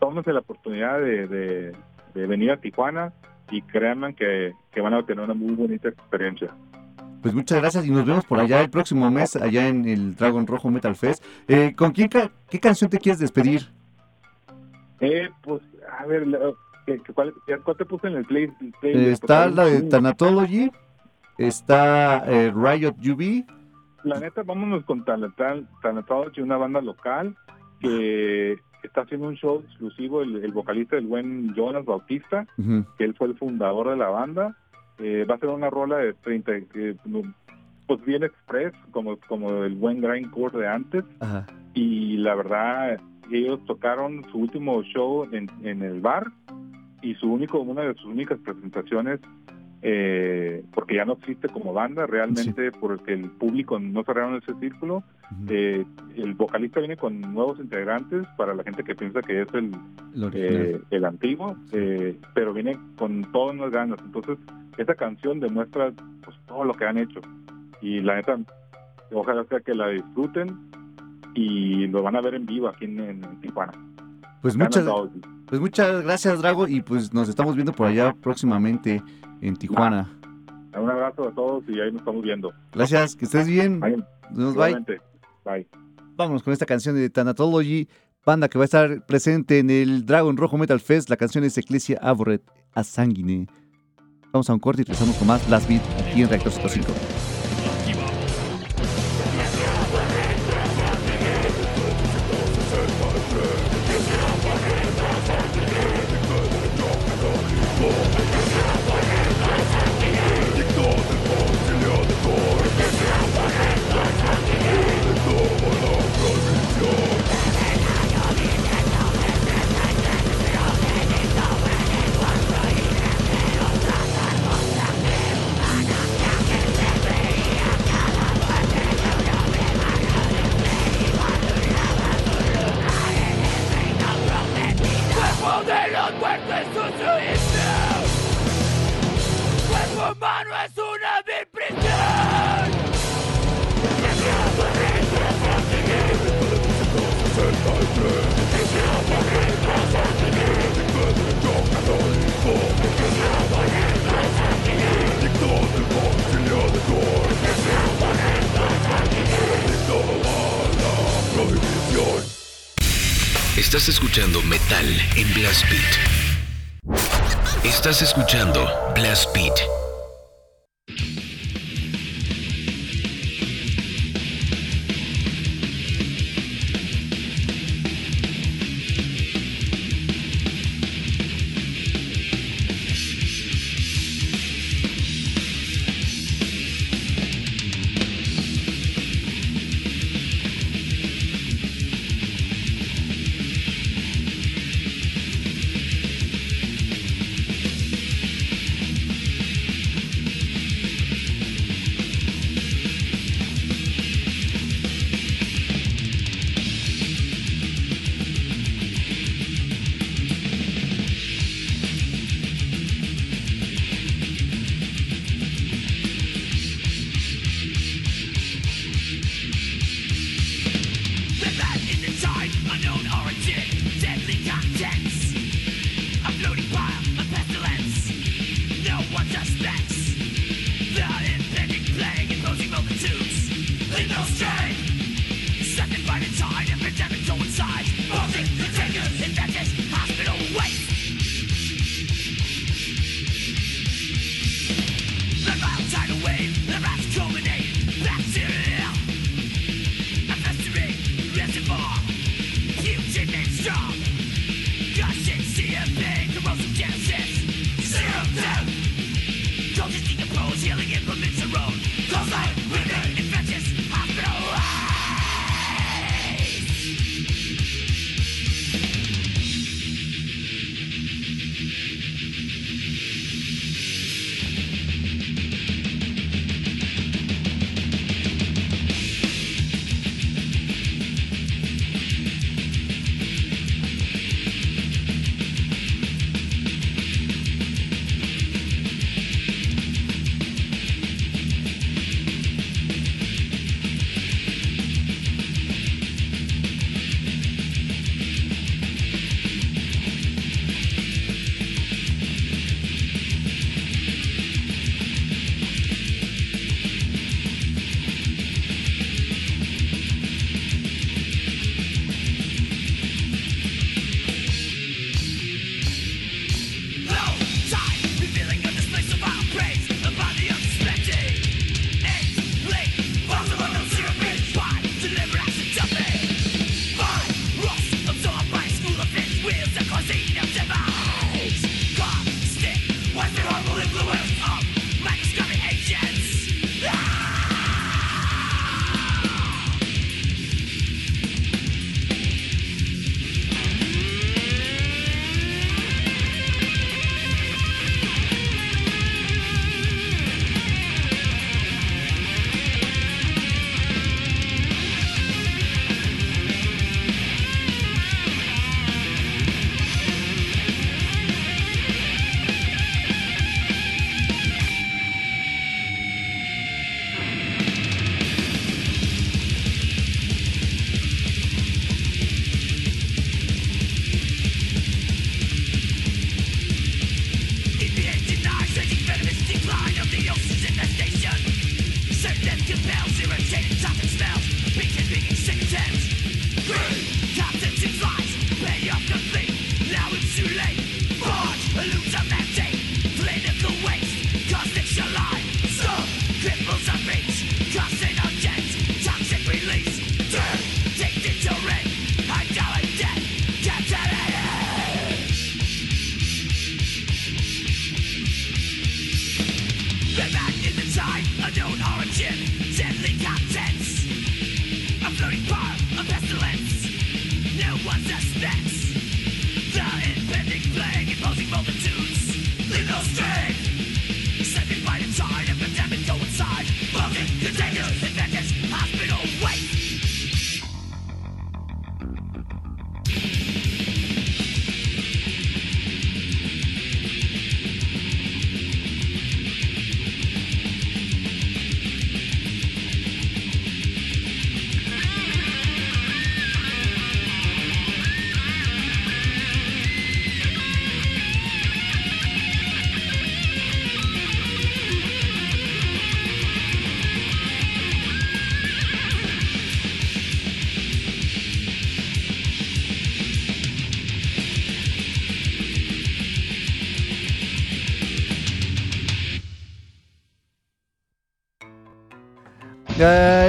tómense la oportunidad de, de- de venir a Tijuana y créanme que, que van a tener una muy bonita experiencia. Pues muchas gracias y nos vemos por allá el próximo mes, allá en el Dragon Rojo Metal Fest. Eh, ¿Con quién, ca- qué canción te quieres despedir? Eh, pues, a ver, la- ¿qué- qué- ¿cuál, cuál te puse en el play? el play- Eh, está porque la de Thanatology, está eh, Riot UV, La neta, vámonos con Thanatology, una banda local que está haciendo un show exclusivo, el, el vocalista, el buen Jonas Bautista, que él fue el fundador de la banda. Eh, va a ser una rola de 30, que, no, pues bien express, como, como el buen grindcore de antes. ajá, Y la verdad, ellos tocaron su último show en, en el bar y su único, una de sus únicas presentaciones, eh, porque ya no existe como banda realmente, porque el público no cerraron ese círculo. Eh, el vocalista viene con nuevos integrantes para la gente que piensa que es el, El eh, el antiguo, eh, pero viene con todas las ganas. Entonces, esa canción demuestra pues, todo lo que han hecho. Y la neta, ojalá sea que la disfruten y lo van a ver en vivo aquí en, en Tijuana. pues Acá muchas, pues muchas gracias, Drago, y pues nos estamos viendo por allá próximamente en Tijuana. Un abrazo a todos y ahí nos estamos viendo. Gracias, que estés bien. Bye. Nos bye. Bye. Vámonos con esta canción de Thanatology, banda que va a estar presente en el Dragon Rojo Metal Fest. La canción es Ecclesia Aborret a Sanguine. Vamos a un corte y regresamos con más Last Beat aquí en Reactor 105.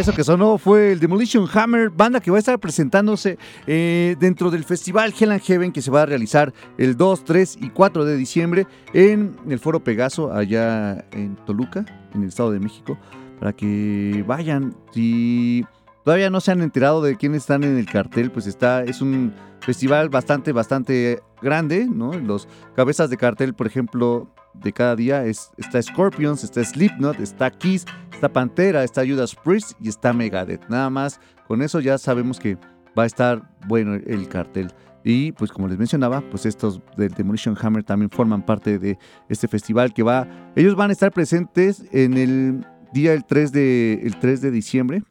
Eso que sonó fue el Demolition Hammer, banda que va a estar presentándose eh, dentro del festival Hell and Heaven que se va a realizar el 2, 3 y 4 de diciembre en el Foro Pegaso allá en Toluca, en el Estado de México, para que vayan. Si todavía no se han enterado de quiénes están en el cartel, pues está, es un festival bastante, bastante grande, ¿no? Los cabezas de cartel, por ejemplo, de cada día es, está Scorpions, está Slipknot, está Kiss, está Pantera, está Judas Priest y está Megadeth. Nada más, con eso ya sabemos que va a estar bueno el cartel. Y pues como les mencionaba, pues estos del Demolition Hammer también forman parte de este festival que va, ellos van a estar presentes en el día el 3 de, el 3 de diciembre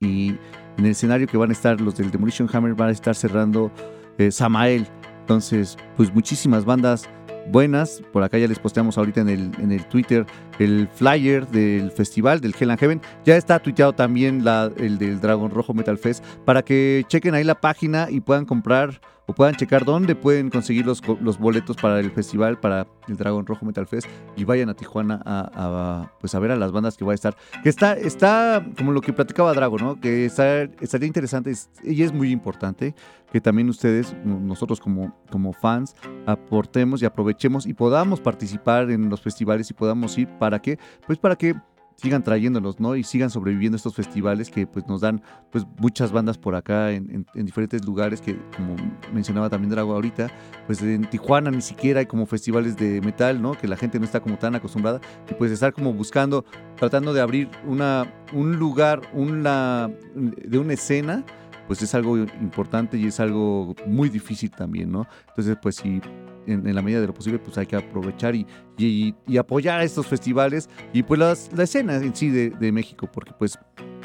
y en el escenario que van a estar los del Demolition Hammer van a estar cerrando eh, Samael. Entonces, pues muchísimas bandas buenas. Por acá ya les posteamos ahorita en el, en el Twitter el flyer del festival del Hell and Heaven. Ya está tuiteado también el del Dragón Rojo Metal Fest para que chequen ahí la página y puedan comprar o puedan checar dónde pueden conseguir los, los boletos para el festival, para el Dragón Rojo Metal Fest y vayan a Tijuana a, pues a ver a las bandas que va a estar. Que está, está como lo que platicaba Drago, ¿no? Que está, estaría interesante es- y es muy importante que también ustedes, nosotros como, como fans, aportemos y aprovechemos y podamos participar en los festivales y podamos ir para que, pues para que sigan trayéndolos, ¿no? Y sigan sobreviviendo estos festivales que pues nos dan pues muchas bandas por acá en, en- en diferentes lugares que como mencionaba también Drago ahorita, pues en Tijuana ni siquiera hay como festivales de metal, ¿no? Que la gente no está como tan acostumbrada y pues estar como buscando, tratando de abrir una, un lugar, una, de una escena, pues es algo importante y es algo muy difícil también, ¿no? Entonces pues sí, en, en la medida de lo posible pues hay que aprovechar y, y- y apoyar a estos festivales y pues las- la escena en sí de, de México, porque pues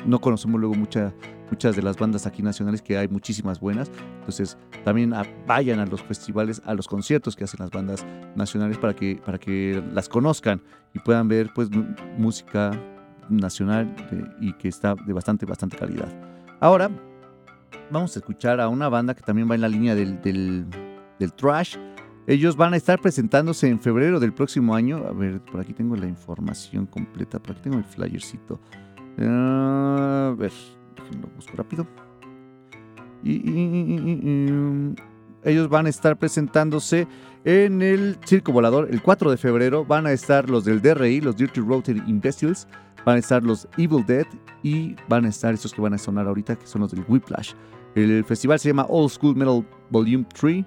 no conocemos luego mucha, muchas de las bandas aquí nacionales, que hay muchísimas buenas. Entonces también a- vayan a los festivales, a los conciertos que hacen las bandas nacionales para que, para que las conozcan y puedan ver pues música nacional de- y que está de bastante, bastante calidad. Ahora vamos a escuchar a una banda que también va en la línea del, del, del trash. Ellos van a estar presentándose en febrero del próximo año. A ver, por aquí tengo la información completa. Por aquí tengo el flyercito. A ver, déjenlo busco rápido. Um, ellos van a estar presentándose en el Circo Volador el 4 de febrero. Van a estar los del DRI, los Dirty Rotary Imbeciles. Van a estar los Evil Dead y van a estar estos que van a sonar ahorita, que son los del Whiplash. El festival se llama Old School Metal Volume 3,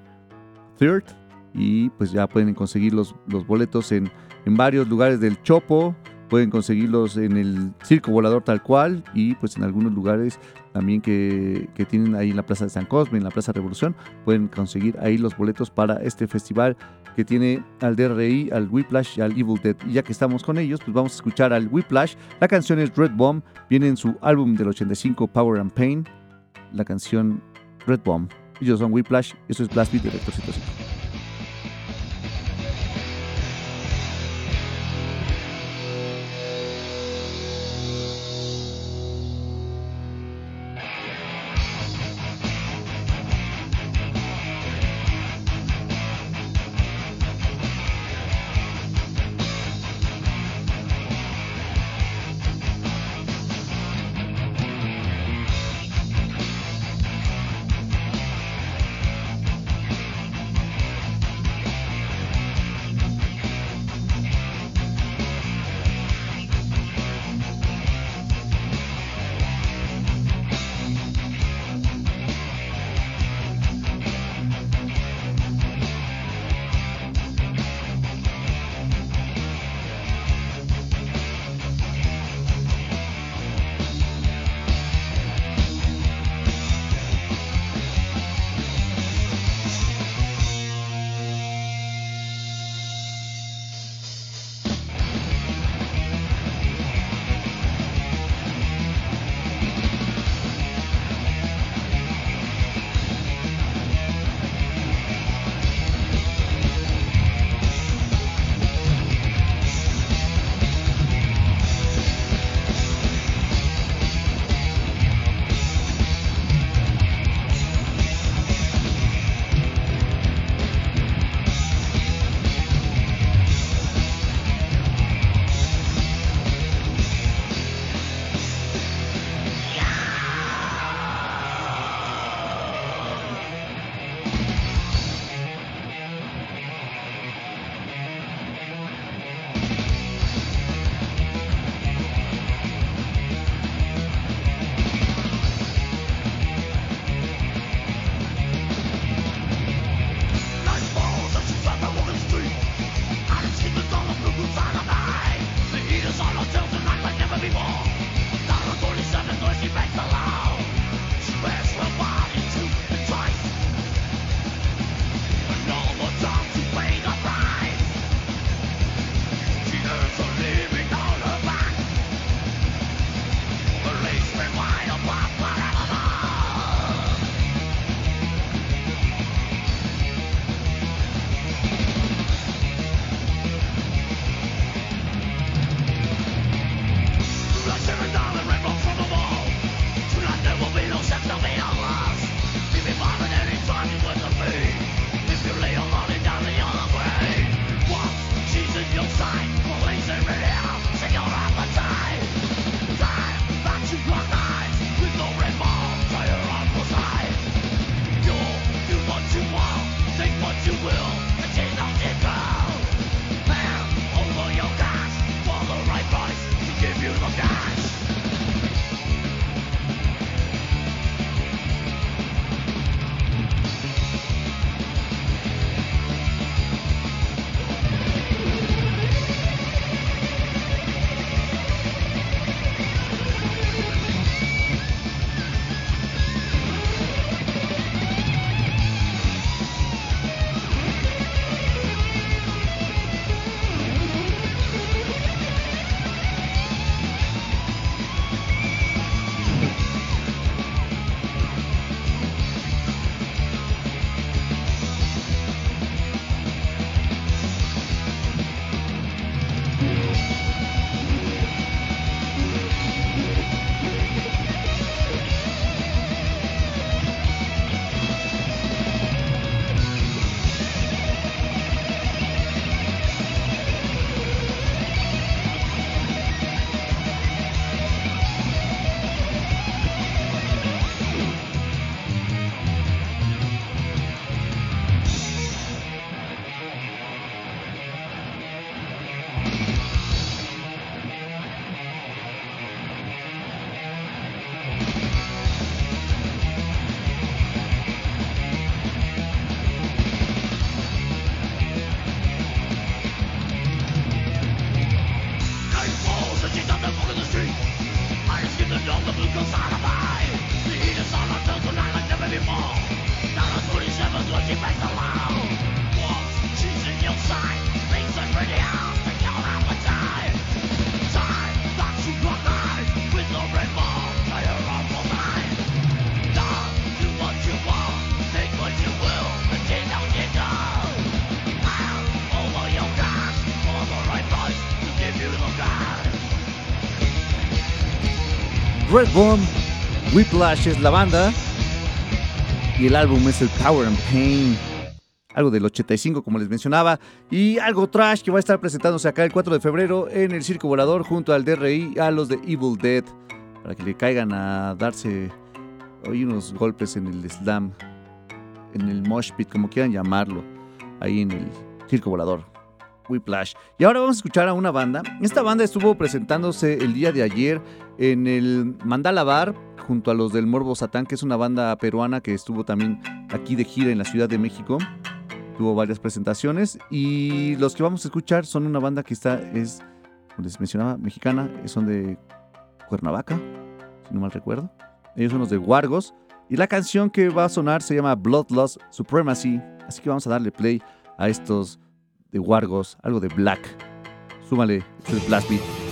Third, y pues ya pueden conseguir los, los boletos en, en varios lugares del Chopo, pueden conseguirlos en el Circo Volador tal cual y pues en algunos lugares también que, que tienen ahí en la Plaza de San Cosme, en la Plaza Revolución, pueden conseguir ahí los boletos para este festival que tiene al DRI, al Whiplash y al Evil Dead. Y ya que estamos con ellos, pues vamos a escuchar al Whiplash. La canción es Red Bomb, viene en su álbum del 85 Power and Pain, la canción Red Bomb. Ellos son Whiplash, eso es Blast Beat de Rector Whiplash es la banda y el álbum es el Power and Pain. Algo del 85 como les mencionaba y algo trash que va a estar presentándose acá el 4 de febrero en el Circo Volador junto al DRI a los de Evil Dead para que le caigan a darse hoy unos golpes en el slam, en el mosh pit, como quieran llamarlo, ahí en el Circo Volador. Whiplash. Y ahora vamos a escuchar a una banda. Esta banda estuvo presentándose el día de ayer en el Mandala Bar junto a los del Morbo Satán, que es una banda peruana que estuvo también aquí de gira en la Ciudad de México. Tuvo varias presentaciones y los que vamos a escuchar son una banda que está, es, como les mencionaba, mexicana, son de Cuernavaca, si no mal recuerdo. Ellos son los de Wargos y la canción que va a sonar se llama Bloodlust Supremacy, así que vamos a darle play a estos de Wargos, algo de Black. Súmale, es el Blast Beat.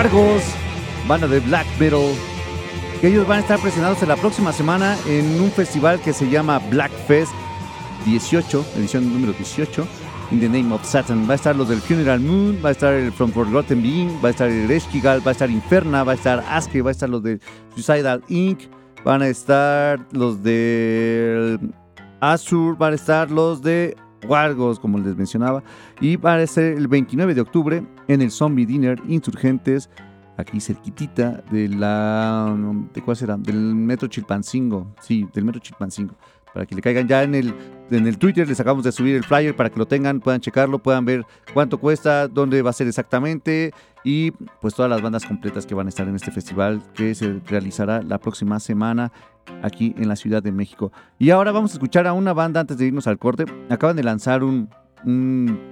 Wargos, banda de black metal, que ellos van a estar presentados la próxima semana en un festival que se llama Black Fest 18, edición número 18, In the Name of Satan. Va a estar los del Funeral Moon, va a estar el From Forgotten Being, va a estar el Esquigal, va a estar Inferna, va a estar Aske, va a estar los de Suicidal Inc., van a estar los de Azur, van a estar los de Wargos, como les mencionaba, y va a ser el 29 de octubre en el Zombie Dinner Insurgentes, aquí cerquitita de la... ¿De cuál será? Del Metro Chilpancingo, sí, del Metro Chilpancingo para que le caigan ya en el, en el Twitter. Les acabamos de subir el flyer para que lo tengan, puedan checarlo, puedan ver cuánto cuesta, dónde va a ser exactamente y pues todas las bandas completas que van a estar en este festival que se realizará la próxima semana aquí en la Ciudad de México. Y ahora vamos a escuchar a una banda antes de irnos al corte. Acaban de lanzar un,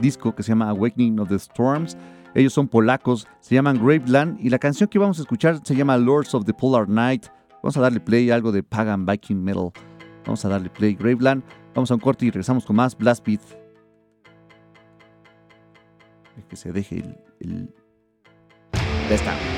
disco que se llama Awakening of the Storms. Ellos son polacos, se llaman Graveland y la canción que vamos a escuchar se llama Lords of the Polar Night. Vamos a darle play algo de Pagan Viking Metal. Vamos a darle play Graveland. Vamos a un corte y regresamos con más Blast Beat. Que se deje el. el... Ya está.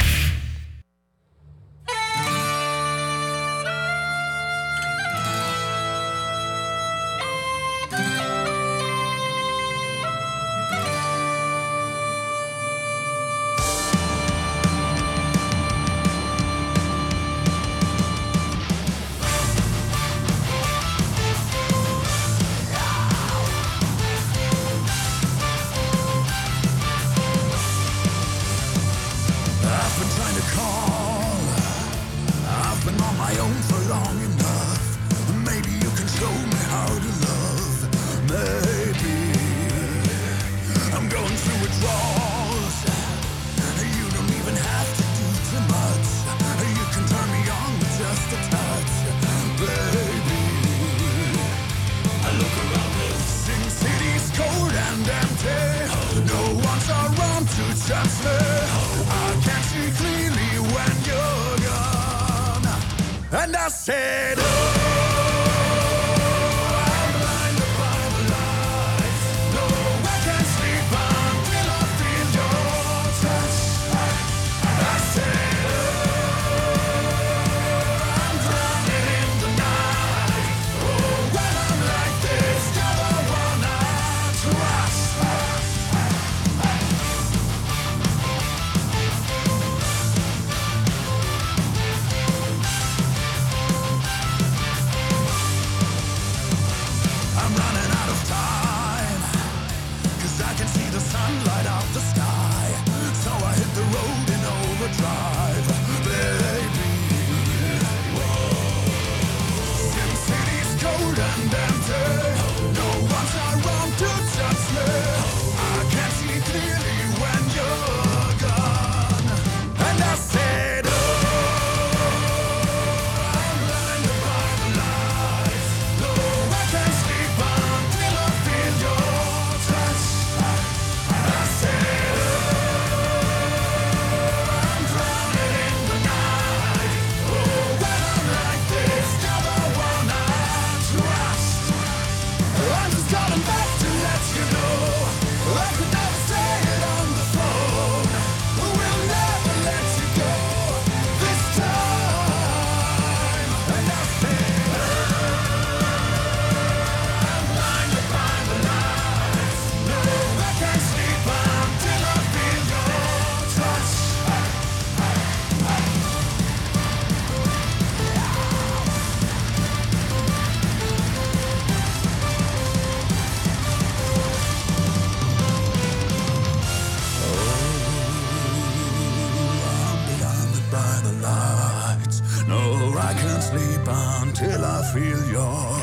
No, I can't sleep until I feel your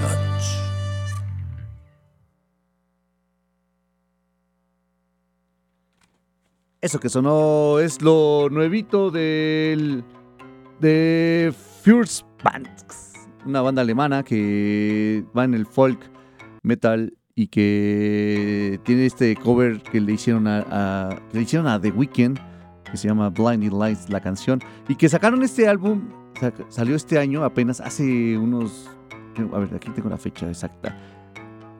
touch. Eso que sonó es lo nuevito del de Fierce una banda alemana que va en el folk metal y que tiene este cover que le hicieron a, le hicieron a The Weeknd que se llama Blinding Lights la canción y que sacaron este álbum salió este año apenas hace unos a ver aquí tengo la fecha exacta.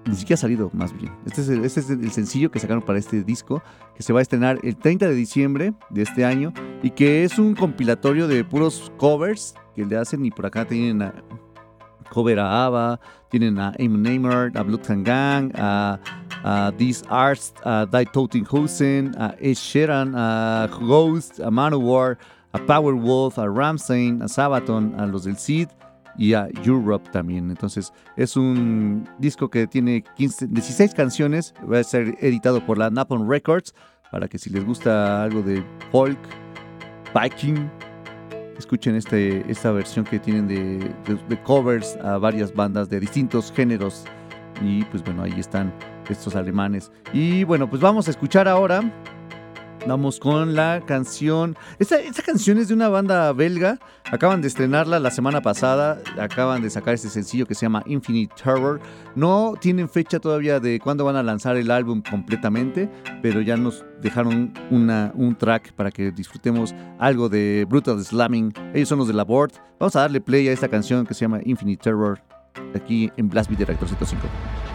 Ni siquiera ha salido más bien. Este es el, este es el sencillo que sacaron para este disco que se va a estrenar el 30 de diciembre de este año y que es un compilatorio de puros covers que le hacen y por acá tienen a, cover a ABBA, tienen a Eamon Neymar, a Blood Gang, a, a These Arts, a Die Totenhausen, a Ed Sheeran, a Ghost, a Manowar, a Powerwolf, a Ramstein, a Sabaton, a los del Seed y a Europe también. Entonces es un disco que tiene 15, 16 canciones, va a ser editado por la Napalm Records para que si les gusta algo de folk, Viking, escuchen este, esta versión que tienen de- de covers a varias bandas de distintos géneros. Y pues bueno, ahí están estos alemanes. Y bueno, pues vamos a escuchar ahora. Vamos con la canción. Esta, esta canción es de una banda belga. Acaban de estrenarla la semana pasada. Acaban de sacar este sencillo que se llama Infinite Terror. No tienen fecha todavía de cuándo van a lanzar el álbum completamente, pero ya nos dejaron una, un track para que disfrutemos algo de Brutal Slamming. Ellos son los de la Board. Vamos a darle play a esta canción que se llama Infinite Terror aquí en Blast Beat de Reactor 105.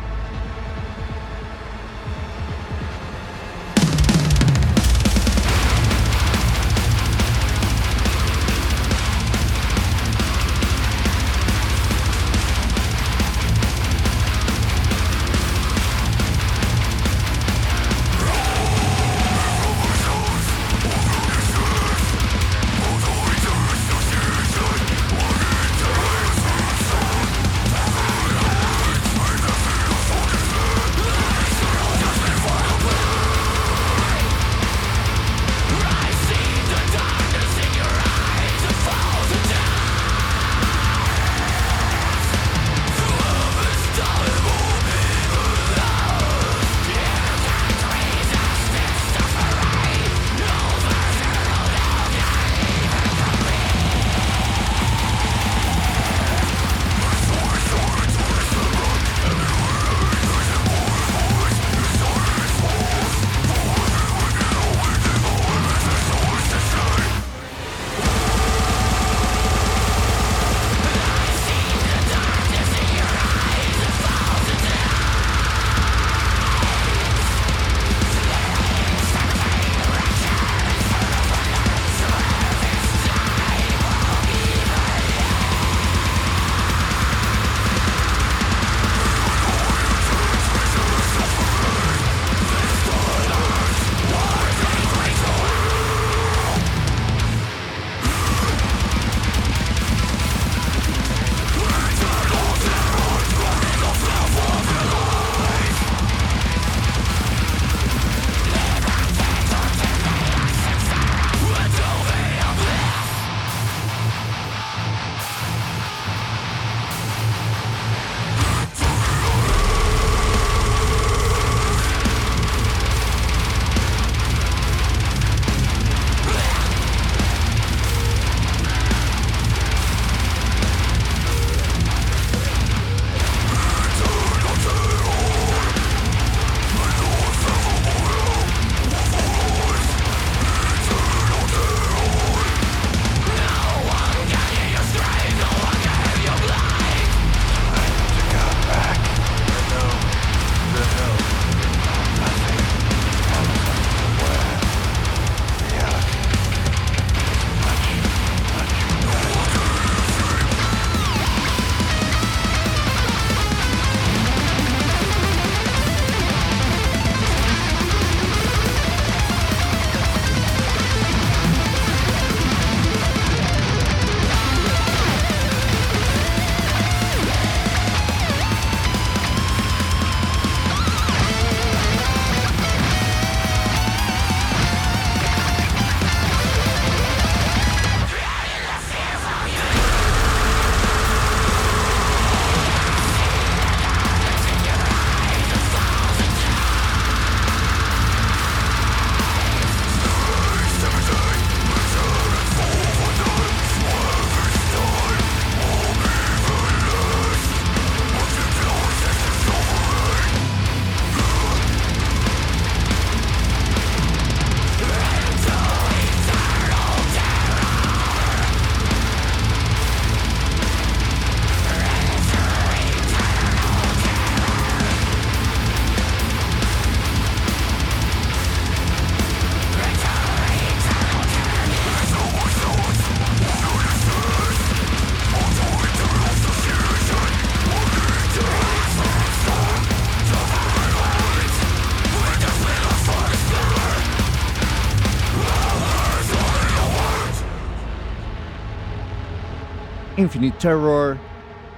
Infinite Terror,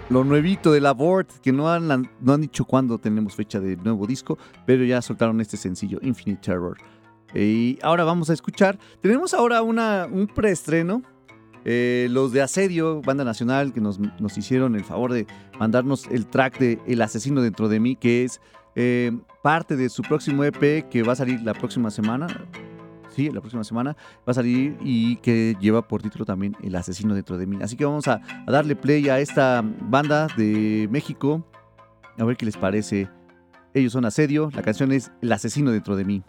lo nuevito de la Board, que no han, no han dicho cuándo tenemos fecha de nuevo disco, pero ya soltaron este sencillo, Infinite Terror. Y ahora vamos a escuchar, tenemos ahora una, un preestreno, eh, los de Asedio, banda nacional, que nos, nos, hicieron el favor de mandarnos el track de El asesino dentro de mí, que es eh, parte de su próximo EP que va a salir la próxima semana, sí, la próxima semana va a salir y que lleva por título también El asesino dentro de mí. Así que vamos a, darle play a esta banda de México, a ver qué les parece. Ellos son Asedio, la canción es El asesino dentro de mí.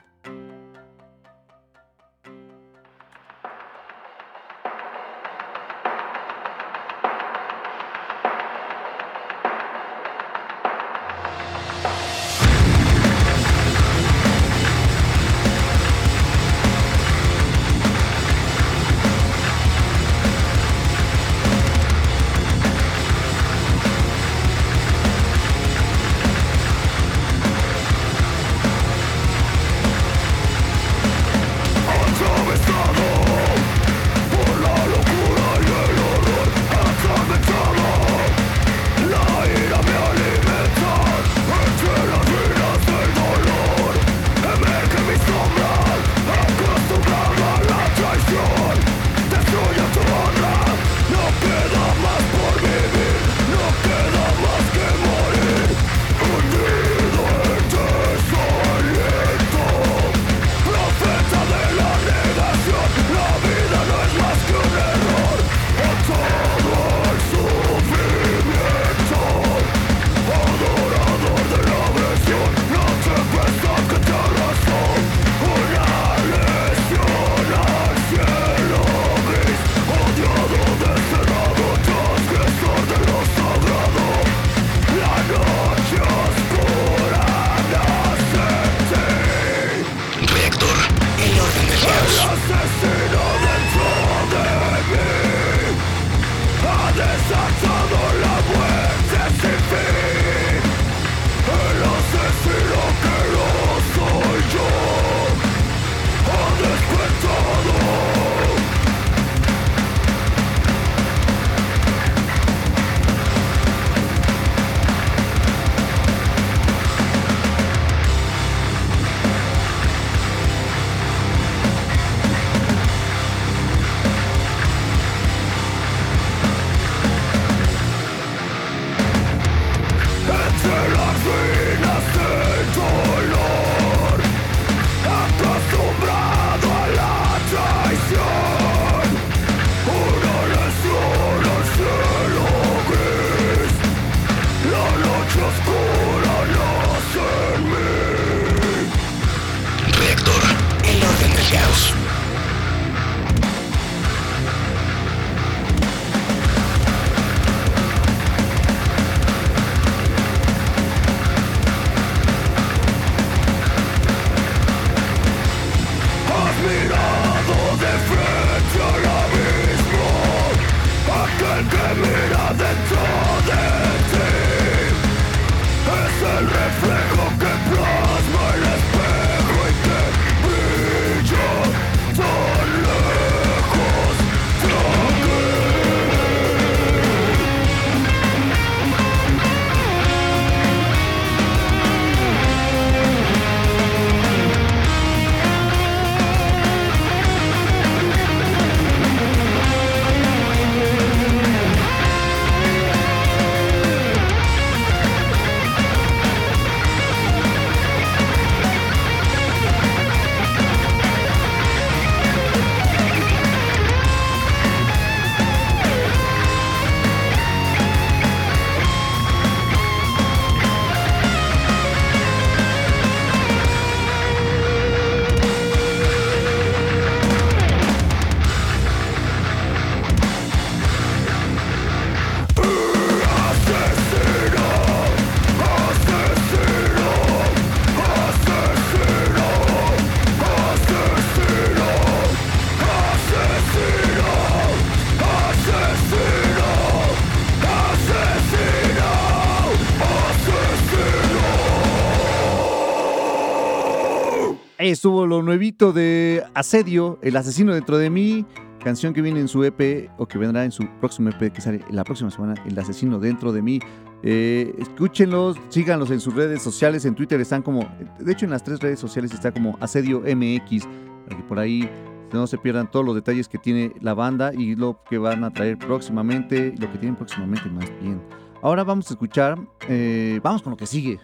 Estuvo lo nuevito de Asedio, El asesino dentro de mí, canción que viene en su EP o que vendrá en su próximo EP que sale la próxima semana, El asesino dentro de mí. Eh, escúchenlos, síganlos en sus redes sociales, en Twitter están como, de hecho en las tres redes sociales está como Asedio MX, para que por ahí no se pierdan todos los detalles que tiene la banda y lo que van a traer próximamente, lo que tienen próximamente más bien. Ahora vamos a escuchar, eh, vamos con lo que sigue.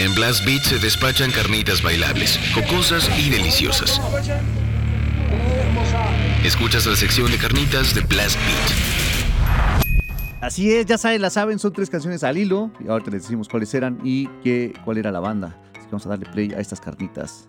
En Blast Beat se despachan carnitas bailables, jocosas y deliciosas. Escuchas la sección de carnitas de Blast Beat. Así es, ya saben, la saben, son tres canciones al hilo y ahorita les decimos cuáles eran y qué, cuál era la banda. Así que vamos a darle play a estas carnitas.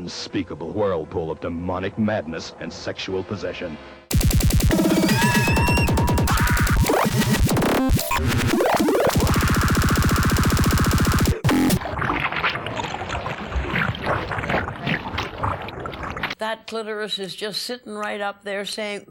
Unspeakable whirlpool of demonic madness and sexual possession. That clitoris is just sitting right up there saying,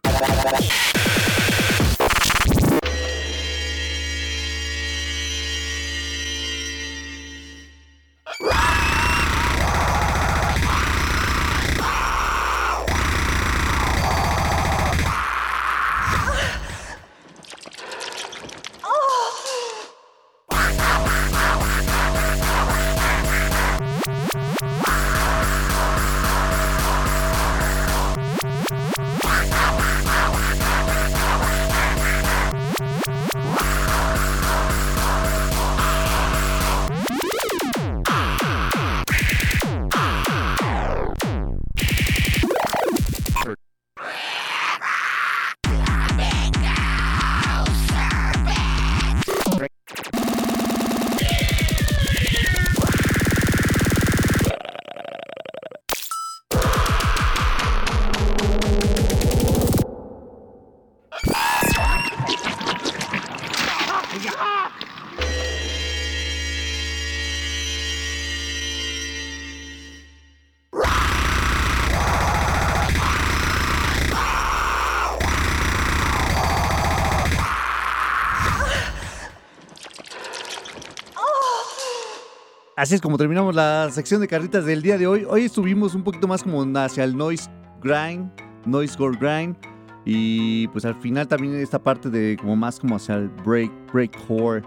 Así es como terminamos la sección de carnitas del día de hoy. Hoy estuvimos un poquito más como hacia el noise grind, noise gore grind. Y pues al final también esta parte de como más como hacia el break, breakcore.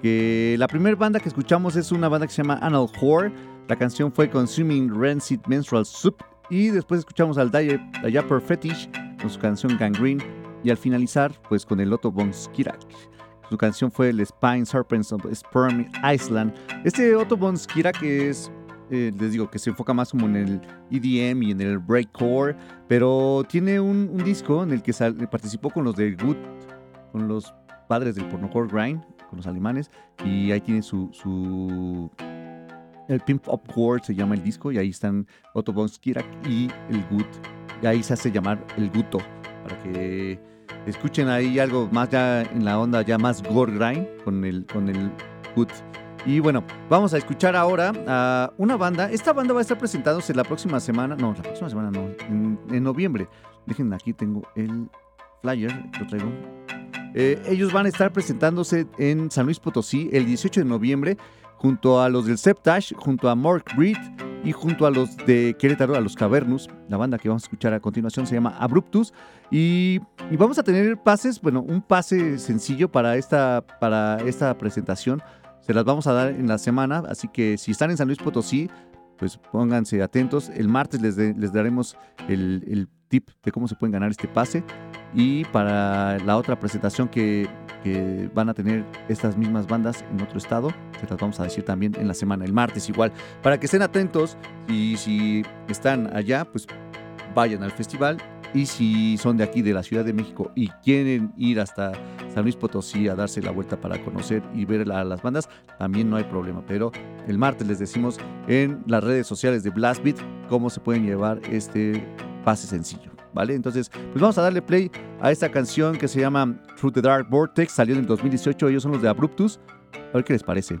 Que la primera banda que escuchamos es una banda que se llama Anal Whore. La canción fue Consuming Rancid Menstrual Soup. Y después escuchamos al Diaper Fetish con su canción Gangrene. Y al finalizar, pues con el Otto von Skirak. Su canción fue el Spine Serpents of Sperm Island. Este Otto von Skirak que es, eh, les digo, que se enfoca más como en el EDM y en el breakcore, pero tiene un, disco en el que participó con los de Good, con los padres del pornocore grind, con los alemanes, y ahí tiene su, su el Pimp Up World se llama el disco, y ahí están Otto von Skirak y el Good, y ahí se hace llamar el Guto, para que escuchen ahí algo más ya en la onda ya más gore grind con el con el Good Y bueno, vamos a escuchar ahora a una banda. Esta banda va a estar presentándose la próxima semana. No, la próxima semana no. En, noviembre. Dejen, aquí tengo el flyer. Lo traigo. Eh, ellos van a estar presentándose en San Luis Potosí el 18 de noviembre junto a los del Septash, junto a Mark Breed y junto a los de Querétaro, a los Cavernus. La banda que vamos a escuchar a continuación se llama Abruptus. Y, y vamos a tener pases, bueno, un pase sencillo para esta, para esta presentación. Se las vamos a dar en la semana, así que si están en San Luis Potosí, pues pónganse atentos. El martes les, de- les daremos el, el tip de cómo se pueden ganar este pase. Y para la otra presentación que, que van a tener estas mismas bandas en otro estado, se las vamos a decir también en la semana, el martes igual. Para que estén atentos y si están allá, pues vayan al festival. Y si son de aquí, de la Ciudad de México, y quieren ir hasta San Luis Potosí a darse la vuelta para conocer y ver a las bandas, también no hay problema. Pero el martes les decimos en las redes sociales de Blast Beat cómo se pueden llevar este pase sencillo. ¿Vale? Entonces, pues vamos a darle play a esta canción que se llama Through the Dark Vortex, salió en el 2018, ellos son los de Abruptus. A ver qué les parece.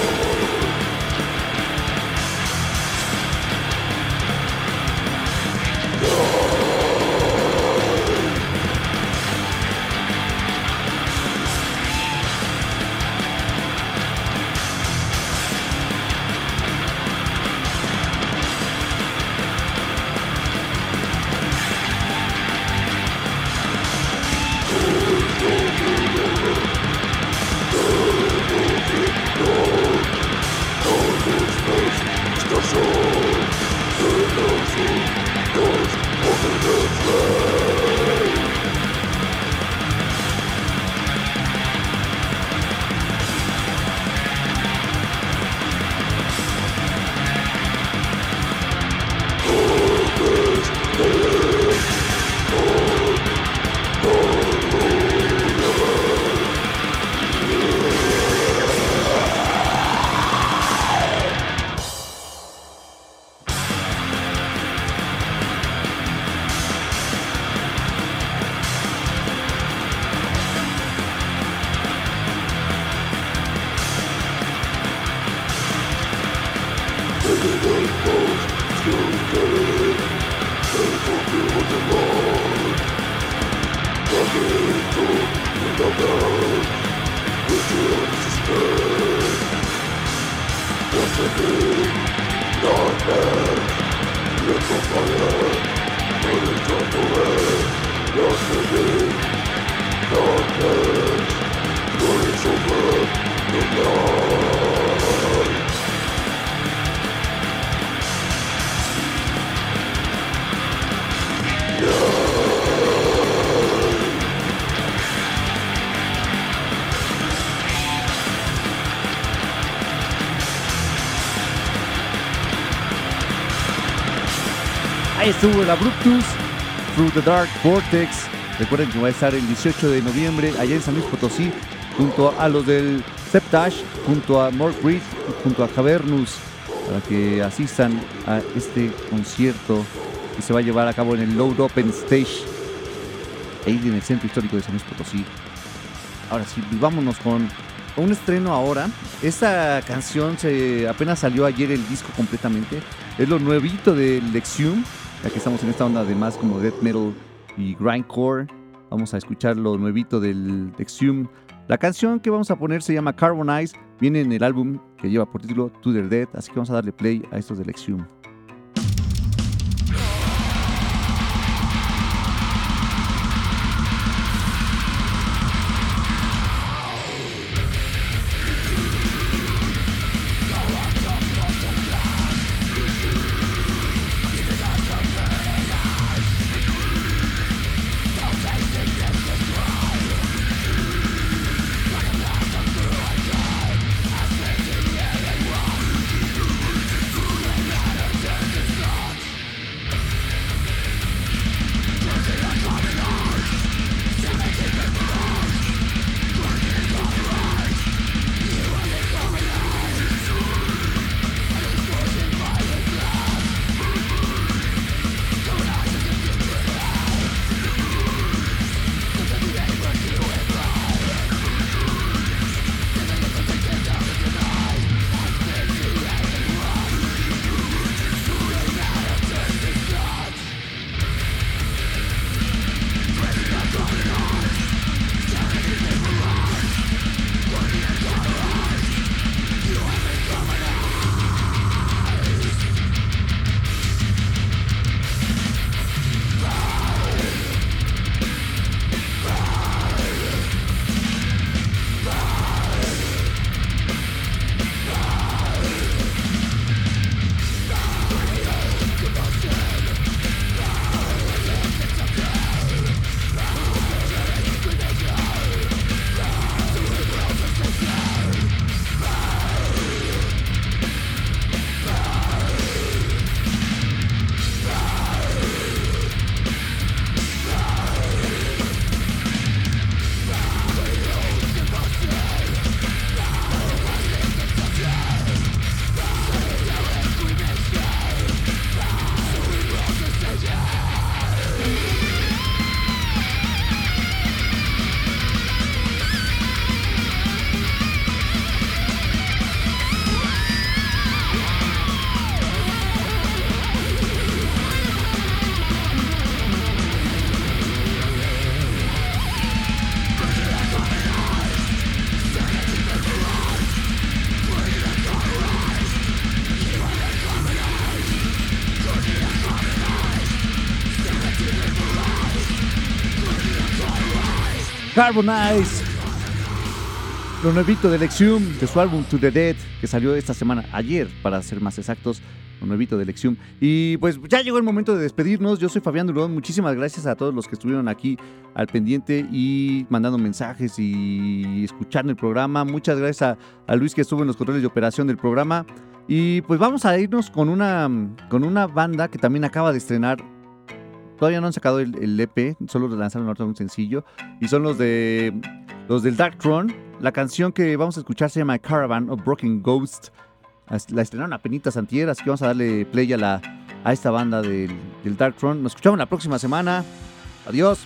Ahí estuvo el Abruptus, Through the Dark Vortex. Recuerden que va a estar el 18 de noviembre allá en San Luis Potosí, junto a los del Septash, junto a Mark Reed, junto a Cavernus, para que asistan a este concierto que se va a llevar a cabo en el Load Open Stage, ahí en el centro histórico de San Luis Potosí. Ahora sí, pues vámonos con un estreno ahora. Esta canción se apenas salió ayer el disco completamente. Es lo nuevito de Lexium, ya que estamos en esta onda de más como death metal y grindcore. Vamos a escuchar lo nuevito del Lexium. La canción que vamos a poner se llama Carbonize, viene en el álbum que lleva por título To the Dead, así que vamos a darle play a estos de Lexium. Carbonize. Lo nuevito del Exhume, de su álbum To The Dead, que salió esta semana, ayer, para ser más exactos, lo nuevito del Exhume. Y pues ya llegó el momento de despedirnos. Yo soy Fabián Durón. Muchísimas gracias a todos los que estuvieron aquí al pendiente y mandando mensajes y escuchando el programa. Muchas gracias a, a Luis que estuvo en los controles de operación del programa. Y pues vamos a irnos con una, con una banda que también acaba de estrenar. Todavía no han sacado el, EP, solo lanzaron un sencillo. Y son los de los del Dark Throne. La canción que vamos a escuchar se llama Caravan of Broken Ghost. La estrenaron a penitas antier, así que vamos a darle play a, la, a esta banda del, del Dark Throne. Nos escuchamos la próxima semana. Adiós.